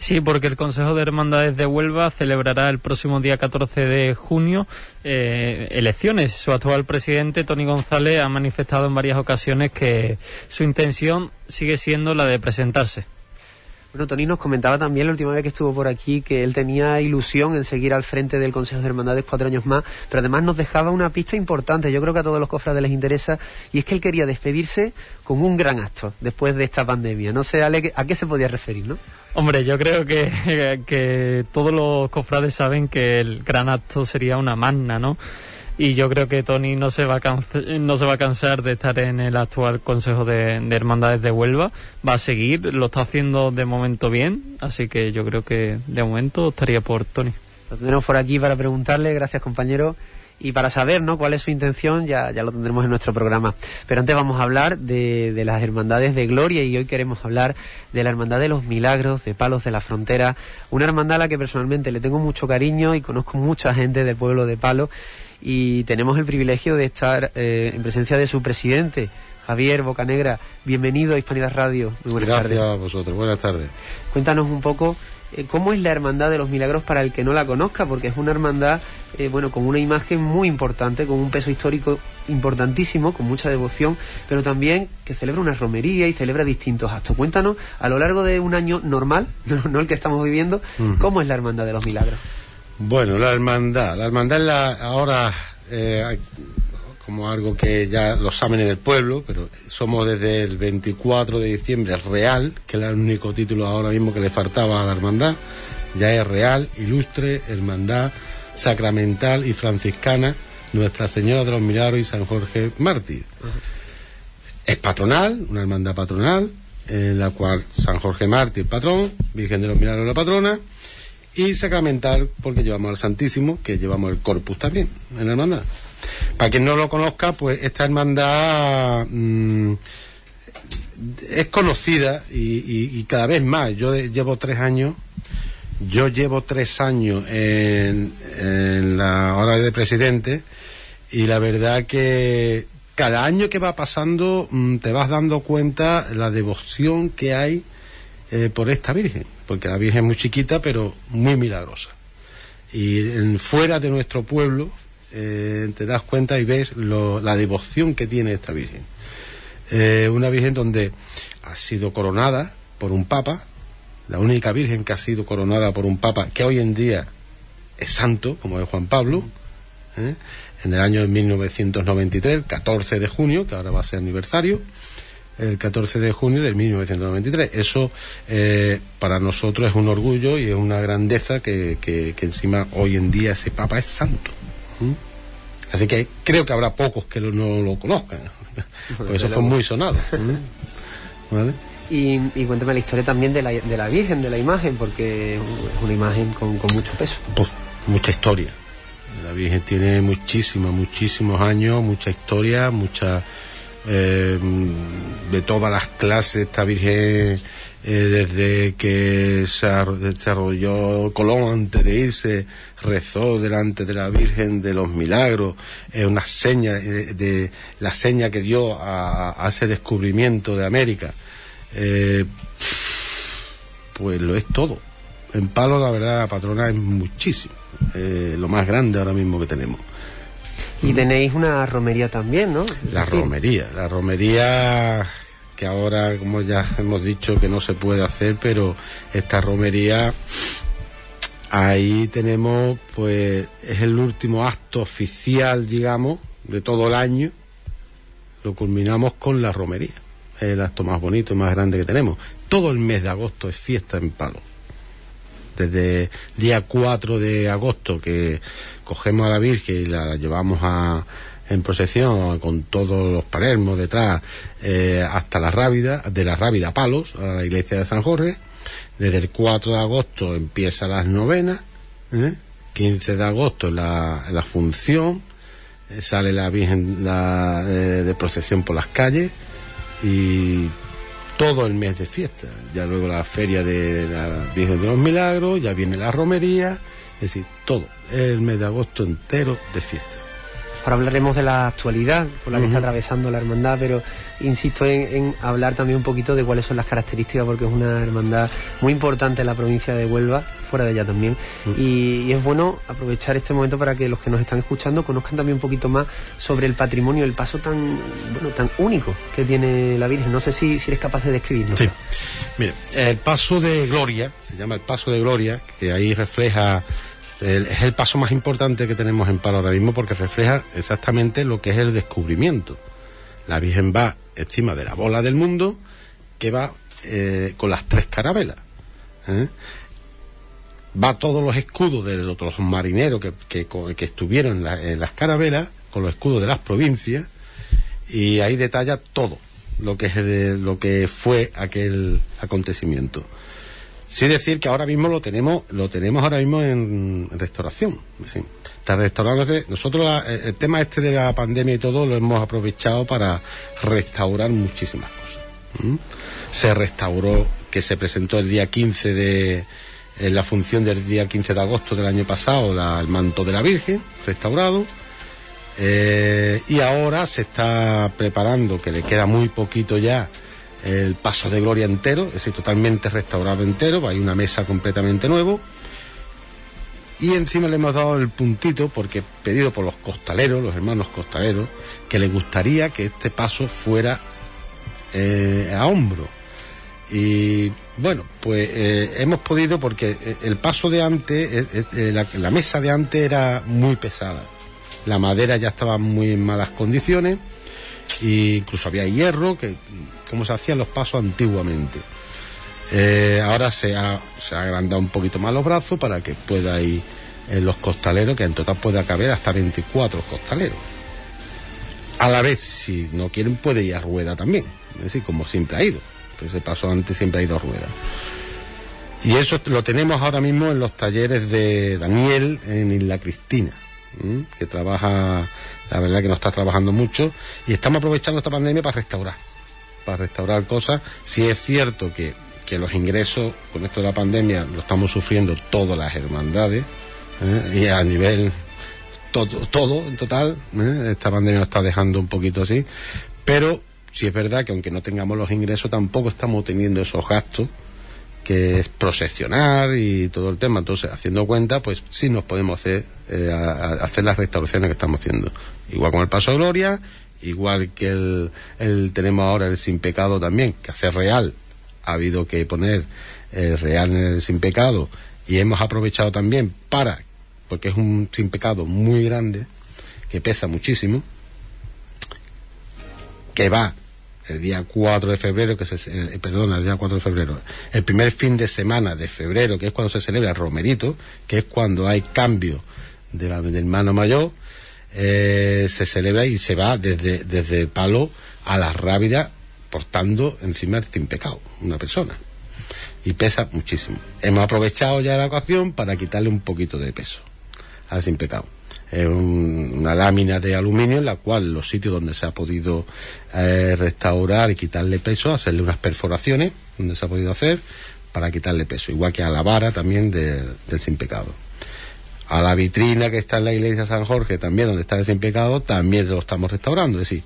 Sí, porque el Consejo de Hermandades de Huelva celebrará el próximo día 14 de junio eh, elecciones. Su actual presidente, Tony González, ha manifestado en varias ocasiones que su intención sigue siendo la de presentarse. Bueno, Tony nos comentaba también la última vez que estuvo por aquí que él tenía ilusión en seguir al frente del Consejo de Hermandades cuatro años más, pero además nos dejaba una pista importante, yo creo que a todos los cofrades les interesa, y es que él quería despedirse con un gran acto después de esta pandemia. No sé, Ale, ¿a qué se podía referir, no? Hombre, yo creo que, que todos los cofrades saben que el gran acto sería una magna, ¿no? Y yo creo que Tony no se va a no se va a cansar de estar en el actual Consejo de, Hermandades de Huelva, va a seguir, lo está haciendo de momento bien, así que yo creo que de momento estaría por Tony. Lo tendremos por aquí para preguntarle, gracias compañero. Y para saber ¿no? cuál es su intención, ya, ya lo tendremos en nuestro programa. Pero antes vamos a hablar de, de las hermandades de gloria y hoy queremos hablar de la hermandad de los milagros, de Palos de la Frontera, una hermandad a la que personalmente le tengo mucho cariño y conozco mucha gente del pueblo de Palos y tenemos el privilegio de estar eh, en presencia de su presidente, Javier Bocanegra. Bienvenido a Hispanidad Radio. Muy buenas Gracias a vosotros. Buenas tardes. Cuéntanos un poco eh, cómo es la Hermandad de los Milagros para el que no la conozca, porque es una hermandad, eh, bueno, con una imagen muy importante, con un peso histórico importantísimo, con mucha devoción, pero también que celebra una romería y celebra distintos actos. Cuéntanos, a lo largo de un año normal, no, el que estamos viviendo, cómo es la Hermandad de los Milagros. Bueno, la hermandad. La hermandad es la, ahora eh, como algo que ya lo saben en el pueblo, pero somos desde el 24 de diciembre real, que era el único título ahora mismo que le faltaba a la hermandad. Ya es real, ilustre, hermandad, sacramental y franciscana, Nuestra Señora de los Milagros y San Jorge Mártir. Es patronal, una hermandad patronal, en la cual San Jorge Mártir, patrón, Virgen de los Milagros, la patrona y sacramental porque llevamos al Santísimo, que llevamos el corpus también en la hermandad. Para quien no lo conozca, pues esta hermandad mm, es conocida y, cada vez más. Yo llevo tres años, yo llevo tres años en, en la hora de presidente y la verdad que cada año que va pasando mm, te vas dando cuenta la devoción que hay eh, por esta Virgen, porque la Virgen es muy chiquita pero muy milagrosa. Y fuera de nuestro pueblo eh, te das cuenta y ves la devoción que tiene esta Virgen. Eh, una Virgen donde ha sido coronada por un Papa, la única Virgen que ha sido coronada por un Papa que hoy en día es santo, como es Juan Pablo, en el año 1993, 14 de junio, que ahora va a ser aniversario, el 14 de junio de 1993. Eso eh, para nosotros es un orgullo y es una grandeza que, que, encima hoy en día ese Papa es santo. Así que creo que habrá pocos que no lo conozcan, eso fue muy sonado. Y, cuéntame la historia también de la, de la Virgen, de la imagen, porque es una imagen con, con mucho peso. Pues mucha historia. La Virgen tiene muchísimos, muchísimos años, mucha historia, mucha eh, de todas las clases, esta Virgen eh, desde que se, arrolló Colón antes de irse, rezó delante de la Virgen de los Milagros, es una seña eh, de, la seña que dio a, ese descubrimiento de América. pues lo es todo. En Palo la verdad la patrona es muchísimo, lo más grande ahora mismo que tenemos. Y tenéis una romería también, ¿no? La romería, la romería que ahora, como ya hemos dicho, que no se puede hacer, pero esta romería, ahí tenemos, pues, es el último acto oficial, digamos, de todo el año. Lo culminamos con la romería. Es el acto más bonito y más grande que tenemos. Todo el mes de agosto es fiesta en Palo. Desde día 4 de agosto, que cogemos a la Virgen y la llevamos a, en procesión con todos los palermos detrás eh, hasta la Rábida, de la Rábida a Palos, a la iglesia de San Jorge. Desde el 4 de agosto empieza las novenas, 15 ¿eh? de agosto la, la función, eh, sale la Virgen de procesión por las calles y todo el mes de fiesta. Ya luego la feria de la Virgen de los Milagros, ya viene la romería, es decir, todo el mes de agosto entero de fiesta. Ahora hablaremos de la actualidad por la que está atravesando la hermandad, pero insisto en, hablar también un poquito de cuáles son las características, porque es una hermandad muy importante en la provincia de Huelva, fuera de ella también. y, es bueno aprovechar este momento para que los que nos están escuchando conozcan también un poquito más sobre el patrimonio, el paso tan bueno, tan único que tiene la Virgen. No sé si, si eres capaz de describirlo. Sí. Mire, el paso de gloria, se llama el paso de gloria, que ahí refleja es el paso más importante que tenemos en paro ahora mismo porque refleja exactamente lo que es el descubrimiento. La Virgen va encima de la bola del mundo que va eh, con las tres carabelas. ¿eh? Va todos los escudos de los, marineros que, que, estuvieron en, las carabelas, con los escudos de las provincias, y ahí detalla todo lo que, lo que fue aquel acontecimiento. Sí decir que ahora mismo lo tenemos, lo tenemos ahora mismo en restauración. Está restaurándose. Nosotros el tema este de la pandemia y todo lo hemos aprovechado para restaurar muchísimas cosas. Se restauró, que se presentó el día 15 de, en la función del día 15 de agosto del año pasado, el manto de la Virgen, restaurado. Eh, y ahora se está preparando, que le queda muy poquito ya, el paso de gloria entero, es decir, totalmente restaurado entero, hay una mesa completamente nuevo. Y encima le hemos dado el puntito, porque pedido por los costaleros, los hermanos costaleros, que les gustaría que este paso fuera eh, a hombro. Y bueno, pues eh, hemos podido, porque el paso de antes, eh, la, la mesa de antes era muy pesada. La madera ya estaba muy en malas condiciones, e incluso había hierro que como se hacían los pasos antiguamente. Eh, ahora se ha, se ha agrandado un poquito más los brazos para que pueda ir en los costaleros, que en total puede caber hasta 24 costaleros. A la vez, si no quieren, puede ir a rueda también, es decir, como siempre ha ido. ese paso antes siempre ha ido a rueda. Y eso lo tenemos ahora mismo en los talleres de Daniel en Isla Cristina, que trabaja, la verdad que no está trabajando mucho, y estamos aprovechando esta pandemia para restaurar para restaurar cosas. Si es cierto que, los ingresos con esto de la pandemia lo estamos sufriendo todas las hermandades ¿eh? y a nivel todo, todo en total, ¿eh? esta pandemia nos está dejando un poquito así, pero si es verdad que aunque no tengamos los ingresos tampoco estamos teniendo esos gastos que es procesionar y todo el tema. Entonces, haciendo cuenta, pues sí nos podemos hacer, eh, hacer las restauraciones que estamos haciendo. Igual con el Paso de Gloria, igual que el, tenemos ahora el sin pecado también, que hace real, ha habido que poner el real en el sin pecado. Y hemos aprovechado también para, porque es un sin pecado muy grande, que pesa muchísimo, que va el día 4 de febrero, que se, eh, perdón, el día 4 de febrero, el primer fin de semana de febrero, que es cuando se celebra el romerito, que es cuando hay cambio de la, del mano mayor, eh, se celebra y se va desde, desde palo a la rábida portando encima el sin pecado, una persona. Y pesa muchísimo. Hemos aprovechado ya la ocasión para quitarle un poquito de peso al sin pecado. Es una lámina de aluminio en la cual los sitios donde se ha podido eh, restaurar y quitarle peso, hacerle unas perforaciones donde se ha podido hacer para quitarle peso, igual que a la vara también del sin pecado a la vitrina que está en la iglesia de San Jorge, también donde está el sin pecado, también lo estamos restaurando. Es decir,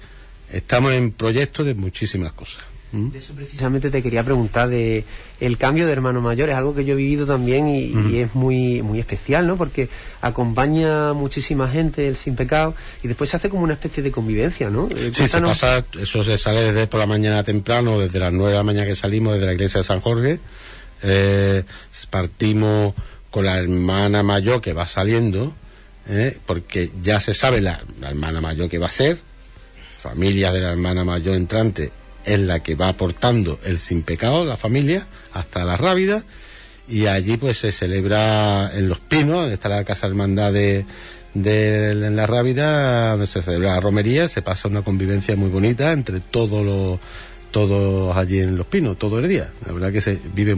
estamos en proyectos de muchísimas cosas. ¿Mm? De eso precisamente te quería preguntar de el cambio de hermano mayor, es algo que yo he vivido también y, es muy muy especial, ¿no? Porque acompaña muchísima gente el sin pecado y después se hace como una especie de convivencia, ¿no? Eh, sí, se pasa, eso se sale desde por la mañana temprano, desde las nueve de la mañana que salimos desde la iglesia de San Jorge, eh, partimos con la hermana mayor que va saliendo, ¿eh? porque ya se sabe la, hermana mayor que va a ser, familia de la hermana mayor entrante es la que va aportando el sin pecado, la familia, hasta la rábida, y allí pues se celebra en Los Pinos, donde está la Casa Hermandad de, de, la Rábida, donde se celebra la romería, se pasa una convivencia muy bonita entre todos los todos allí en Los Pinos, todo el día. La verdad que se vive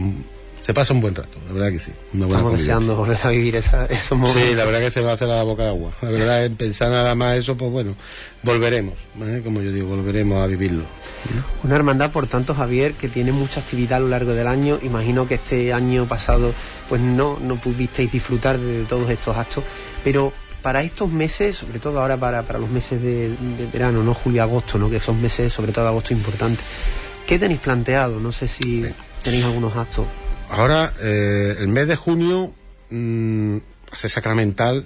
se pasa un buen rato, la verdad que sí. Una buena Estamos deseando volver a vivir esa, esos momentos. Sí, la verdad que se va a hacer a la boca de agua. La verdad, en pensar nada más eso, pues bueno, volveremos, ¿eh? como yo digo, volveremos a vivirlo. Una hermandad, por tanto, Javier, que tiene mucha actividad a lo largo del año. Imagino que este año pasado, pues no, no pudisteis disfrutar de todos estos actos, pero para estos meses, sobre todo ahora para, para los meses de, de verano, no julio agosto, ¿no? que son meses, sobre todo agosto, importantes. ¿Qué tenéis planteado? No sé si tenéis algunos actos. Ahora, eh, el mes de junio, mm, hace sacramental,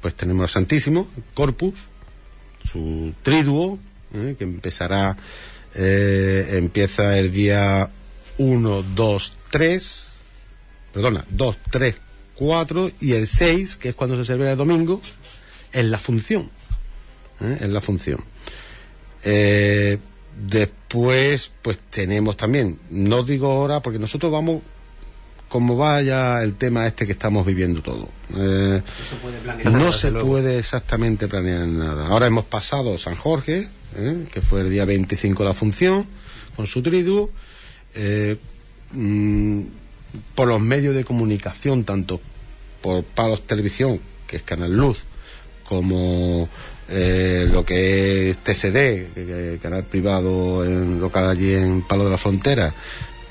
pues tenemos el Santísimo, Corpus, su triduo, eh, que empezará, eh, empieza el día 1, 2, 3, perdona, 2, 3, 4 y el 6, que es cuando se celebra el domingo, es la función. Es la función. Después, pues tenemos también, no digo ahora, porque nosotros vamos como vaya el tema este que estamos viviendo todo. Eh, no se puede exactamente planear nada. Ahora hemos pasado San Jorge, ¿eh? que fue el día 25 la función, con su triduo. Eh, mm, por los medios de comunicación, tanto por Palos Televisión, que es Canal Luz, como eh, lo que es TCD, que canal privado en, local allí en Palo de la Frontera,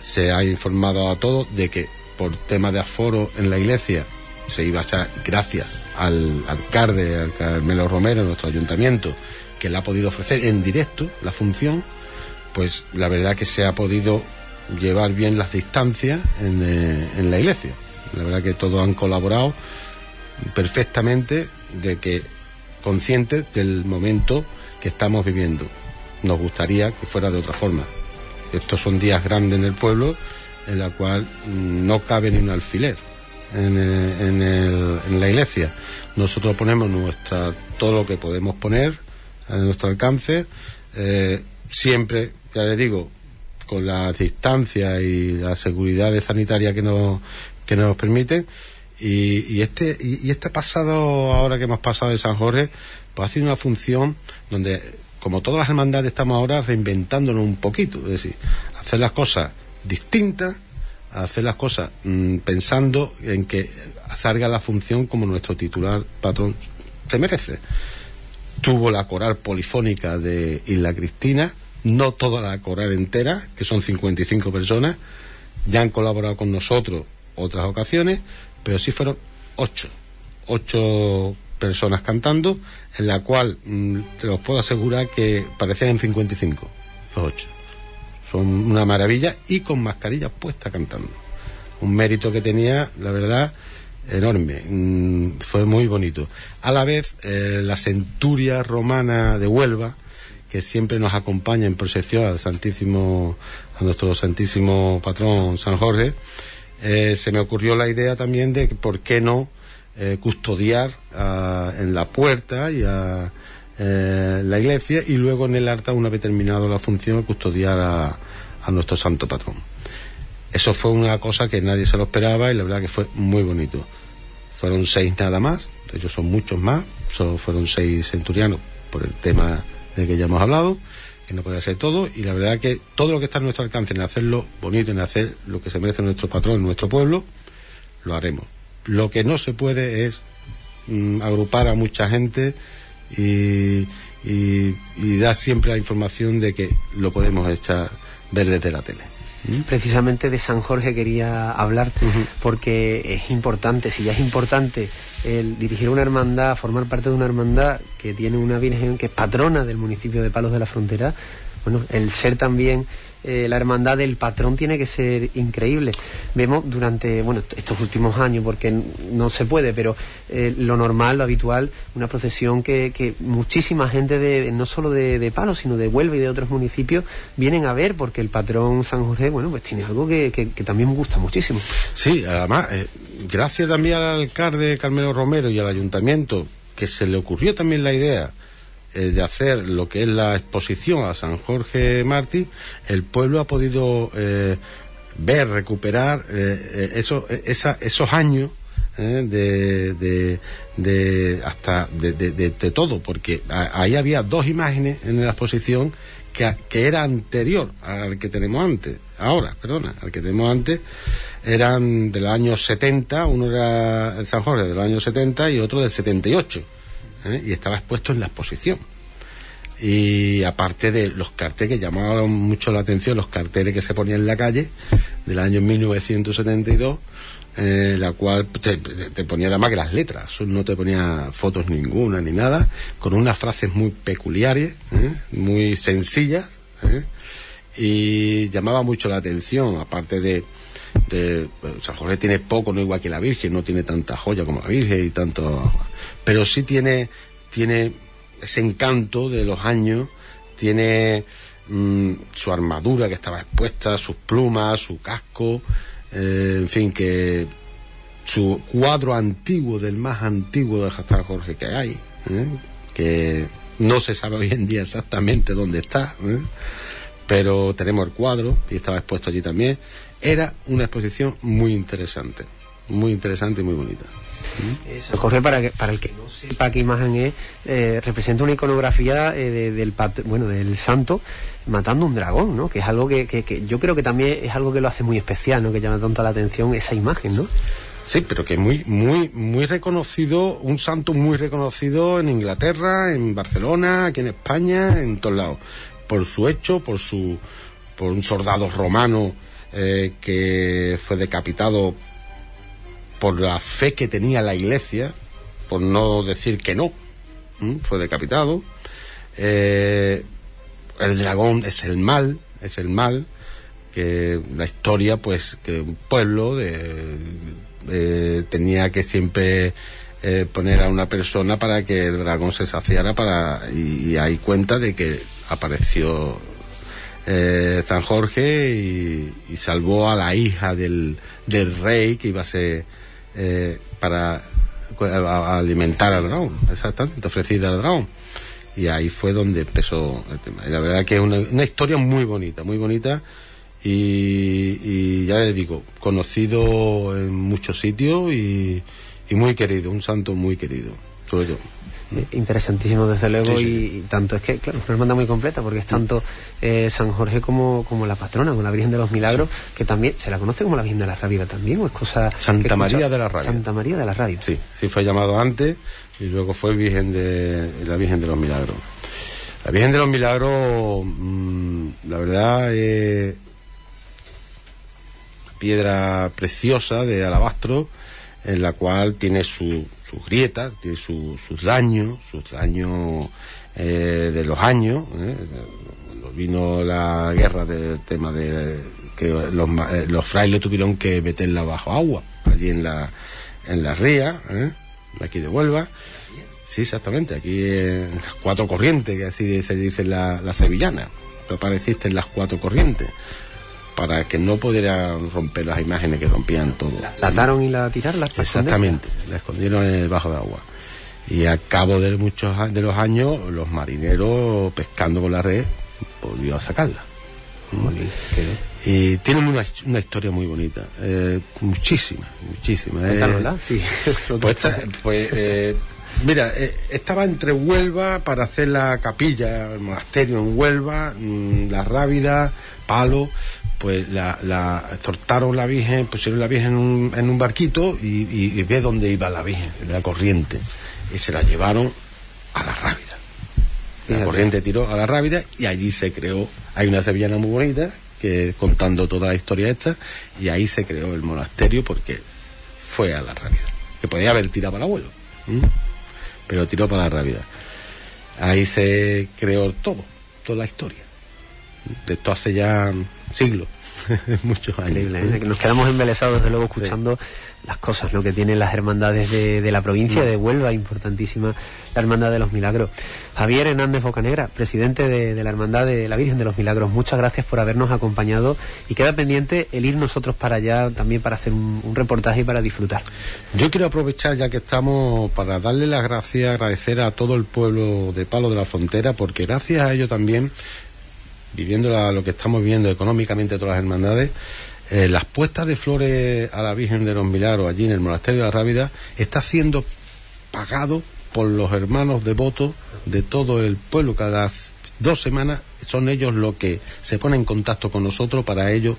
se ha informado a todos de que por tema de aforo en la iglesia se iba a echar gracias al alcalde, al Carmelo Romero, nuestro ayuntamiento, que le ha podido ofrecer en directo la función, pues la verdad que se ha podido llevar bien las distancias en, eh, en la iglesia. La verdad que todos han colaborado perfectamente de que conscientes del momento que estamos viviendo. Nos gustaría que fuera de otra forma. Estos son días grandes en el pueblo en la cual mm, no cabe ni un alfiler en, el- en el- en la iglesia. Nosotros ponemos nuestra todo lo que podemos poner a nuestro alcance, eh, siempre, ya les digo, con la distancia y la seguridad sanitaria que nos, que nos permiten. Y, y este y, y este pasado, ahora que hemos pasado de San Jorge, pues ha sido una función donde, como todas las hermandades, estamos ahora reinventándonos un poquito. Es decir, hacer las cosas distintas, hacer las cosas mm, pensando en que salga la función como nuestro titular patrón se merece tuvo la coral polifónica de Isla Cristina, no toda la coral entera, que son 55 personas, ya han colaborado con nosotros otras ocasiones, pero sí fueron ocho, ocho personas cantando, en la cual mm, te los puedo asegurar que parecían 55, los ocho. Una maravilla y con mascarilla puesta cantando. Un mérito que tenía, la verdad, enorme. Mm, fue muy bonito. A la vez, eh, la centuria romana de Huelva, que siempre nos acompaña en procesión al Santísimo, a nuestro Santísimo Patrón San Jorge, eh, se me ocurrió la idea también de por qué no eh, custodiar ah, en la puerta y a la iglesia y luego en el altar, una vez terminado la función, custodiar a, a nuestro santo patrón. Eso fue una cosa que nadie se lo esperaba y la verdad que fue muy bonito. Fueron seis nada más, ellos son muchos más, solo fueron seis centurianos por el tema de que ya hemos hablado, que no puede ser todo, y la verdad que todo lo que está a nuestro alcance en hacerlo bonito, en hacer lo que se merece nuestro patrón, nuestro pueblo, lo haremos. Lo que no se puede es mm, agrupar a mucha gente y, y, y dar siempre la información de que lo podemos echar ver desde la tele. Precisamente de San Jorge quería hablar porque es importante, si ya es importante el dirigir una hermandad, formar parte de una hermandad que tiene una virgen que es patrona del municipio de Palos de la Frontera, bueno, el ser también eh, la hermandad del patrón tiene que ser increíble. Vemos durante, bueno, estos últimos años, porque no se puede, pero eh, lo normal, lo habitual, una procesión que, que muchísima gente de, no solo de, de Palos, sino de Huelva y de otros municipios vienen a ver, porque el patrón San José, bueno, pues tiene algo que, que- que también me gusta muchísimo. Sí, además, eh, gracias también al alcalde Carmelo Romero y al ayuntamiento, que se le ocurrió también la idea eh, de hacer lo que es la exposición a San Jorge Martí, el pueblo ha podido eh, ver, recuperar eh, eh, eso- esa- esos años de, de- de- hasta de, de- todo, porque ahí había dos imágenes en la exposición que, que era anterior al que tenemos antes, ahora, perdona, al que tenemos antes, eran del año 70, uno era el San Jorge del año 70 y otro del 78, ¿eh? y estaba expuesto en la exposición. Y aparte de los carteles que llamaban mucho la atención, los carteles que se ponían en la calle del año 1972, eh, la cual te, te ponía además que las letras, no te ponía fotos ninguna ni nada, con unas frases muy peculiares, ¿eh? muy sencillas, ¿eh? y llamaba mucho la atención, aparte de, de San Jorge tiene poco, no igual que la Virgen, no tiene tanta joya como la Virgen y tanto, pero sí tiene, tiene ese encanto de los años, tiene mm, su armadura que estaba expuesta, sus plumas, su casco, eh, en fin, que su cuadro antiguo, del más antiguo de San Jorge que hay, ¿eh? que no se sabe hoy en día exactamente dónde está, ¿eh? pero tenemos el cuadro y estaba expuesto allí también. Era una exposición muy interesante, muy interesante y muy bonita. San Jorge, para, que, para el que no sepa qué imagen es, eh, representa una iconografía eh, de, del, bueno, del santo matando un dragón, ¿no? Que es algo que, que, que, yo creo que también es algo que lo hace muy especial, ¿no? Que llama tanto la atención esa imagen, ¿no? Sí, pero que es muy, muy, muy reconocido, un santo muy reconocido en Inglaterra, en Barcelona, aquí en España, en todos lados, por su hecho, por su, por un soldado romano eh, que fue decapitado por la fe que tenía la iglesia, por no decir que no, fue decapitado. Eh, el dragón es el mal, es el mal, que la historia, pues, que un pueblo tenía que siempre eh, poner a una persona para que el dragón se saciara para y hay cuenta de que apareció eh, San Jorge y, salvó a la hija del, del rey que iba a ser eh, para alimentar al dragón, exactamente, ofrecida al dragón. Y ahí fue donde empezó el tema. Y la verdad que es una, una historia muy bonita, muy bonita. Y, y, ya les digo, conocido en muchos sitios y, y, muy querido, un santo muy querido, sobre yo. Interesantísimo, desde luego, sí, sí. Y, tanto es que, claro, es una hermandad muy completa porque es tanto eh, San Jorge como, como la patrona, como la Virgen de los Milagros, sí. que también se la conoce como la Virgen de la Rábida también, o es cosa. Santa María de la Rábida. Santa María de la Rábida. Sí, sí fue llamado antes y luego fue Virgen de, la Virgen de los Milagros. La Virgen de los Milagros, mmm, la verdad, es piedra preciosa de alabastro en la cual tiene su, sus grietas, tiene su, sus daños, sus daños eh, de los años. Eh, cuando vino la guerra del tema de que los, eh, los, frailes tuvieron que meterla bajo agua, allí en la, en la ría, ¿eh? aquí de Huelva. Sí, exactamente, aquí en las cuatro corrientes, que así se dice la, la sevillana. Tú apareciste en las cuatro corrientes para que no pudieran romper las imágenes que rompían todo. ¿La ataron y la tiraron? La Exactamente, la escondieron en el bajo de agua. Y a cabo de muchos de los años, los marineros pescando con la red volvió a sacarla. ¿Mm? Y tienen una, una, historia muy bonita, eh, muchísima, muchísima. Eh, sí. pues, esta, pues eh, mira, eh, estaba entre Huelva para hacer la capilla, el monasterio en Huelva, mmm, la Rábida, Palo, pues la, la exhortaron la Virgen, pusieron la Virgen en un, en un barquito y, y, y, ve dónde iba la Virgen, en la corriente. Y se la llevaron a la Rábida. La corriente tiró a la Rábida y allí se creó, hay una sevillana muy bonita, que contando toda la historia esta, y ahí se creó el monasterio porque fue a la Rábida. Que podía haber tirado para el abuelo, pero tiró para la Rábida. Ahí se creó todo, toda la historia. De esto hace ya siglos, muchos años. Increíble, ¿eh? Nos quedamos embelesados, desde luego, escuchando sí. las cosas ¿no? que tienen las hermandades de, de la provincia sí. de Huelva, importantísima la Hermandad de los Milagros. Javier Hernández Bocanegra, presidente de, de, la Hermandad de la Virgen de los Milagros, muchas gracias por habernos acompañado y queda pendiente el ir nosotros para allá también para hacer un, un reportaje y para disfrutar. Yo quiero aprovechar ya que estamos para darle las gracias, agradecer a todo el pueblo de Palo de la Frontera, porque gracias a ello también viviendo la, lo que estamos viviendo económicamente todas las hermandades, eh, las puestas de flores a la Virgen de los Milagros allí en el monasterio de la Rábida está siendo pagado por los hermanos devotos de todo el pueblo. Cada dos semanas son ellos los que se ponen en contacto con nosotros para ellos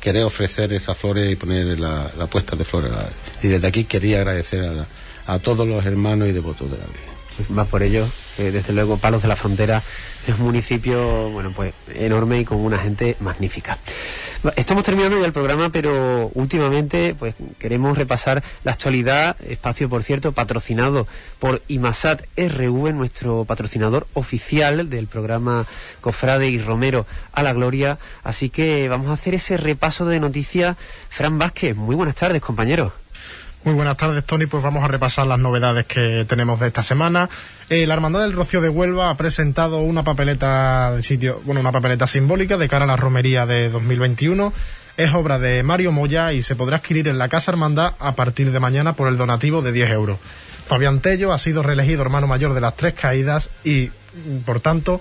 querer ofrecer esas flores y poner la, puesta de flores. Y desde aquí quería agradecer a, a todos los hermanos y devotos de la Virgen. Va por ello, eh, desde luego Palos de la Frontera es un municipio, bueno, pues enorme y con una gente magnífica. Estamos terminando ya el programa, pero últimamente pues queremos repasar la actualidad, espacio por cierto patrocinado por Imasat RV, nuestro patrocinador oficial del programa Cofrade y Romero a la Gloria, así que vamos a hacer ese repaso de noticias. Fran Vázquez, muy buenas tardes, compañero. Muy buenas tardes, Tony. Pues vamos a repasar las novedades que tenemos de esta semana. Eh, la Hermandad del Rocío de Huelva ha presentado una papeleta de sitio, bueno, una papeleta simbólica de cara a la romería de 2021. Es obra de Mario Moya y se podrá adquirir en la Casa Hermandad a partir de mañana por el donativo de 10 euros. Fabián Tello ha sido reelegido hermano mayor de las tres caídas y, por tanto,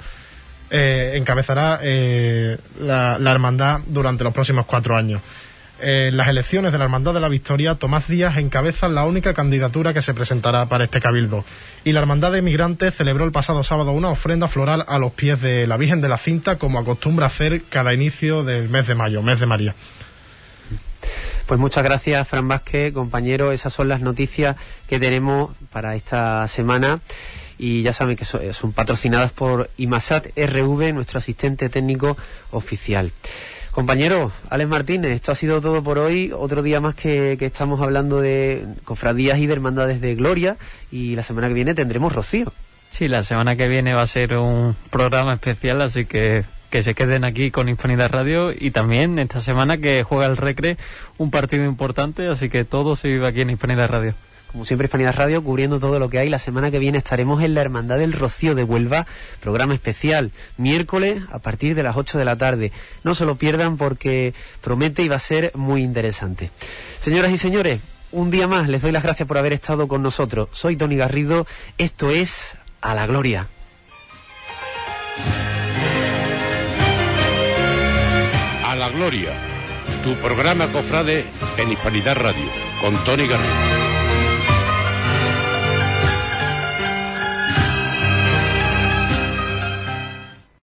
eh, encabezará eh, la hermandad durante los próximos cuatro años. En las elecciones de la Hermandad de la Victoria, Tomás Díaz encabeza la única candidatura que se presentará para este cabildo. Y la Hermandad de Migrantes celebró el pasado sábado una ofrenda floral a los pies de la Virgen de la Cinta, como acostumbra hacer cada inicio del mes de mayo, mes de María. Pues muchas gracias, Fran Vázquez, compañero. Esas son las noticias que tenemos para esta semana. Y ya saben que son patrocinadas por IMASAT RV, nuestro asistente técnico oficial. Compañero, Alex Martínez, esto ha sido todo por hoy. Otro día más que, estamos hablando de cofradías y de hermandades de gloria. Y la semana que viene tendremos Rocío. Sí, la semana que viene va a ser un programa especial, así que que se queden aquí con Infinidad Radio y también esta semana que juega el Recre un partido importante, así que todo se vive aquí en Infinidad Radio como siempre Hispanidad Radio, cubriendo todo lo que hay. La semana que viene estaremos en la Hermandad del Rocío de Huelva, programa especial, miércoles a partir de las 8 de la tarde. No se lo pierdan porque promete y va a ser muy interesante. Señoras y señores, un día más les doy las gracias por haber estado con nosotros. Soy Tony Garrido, esto es A la Gloria. A la Gloria, tu programa cofrade en Hispanidad Radio, con Tony Garrido.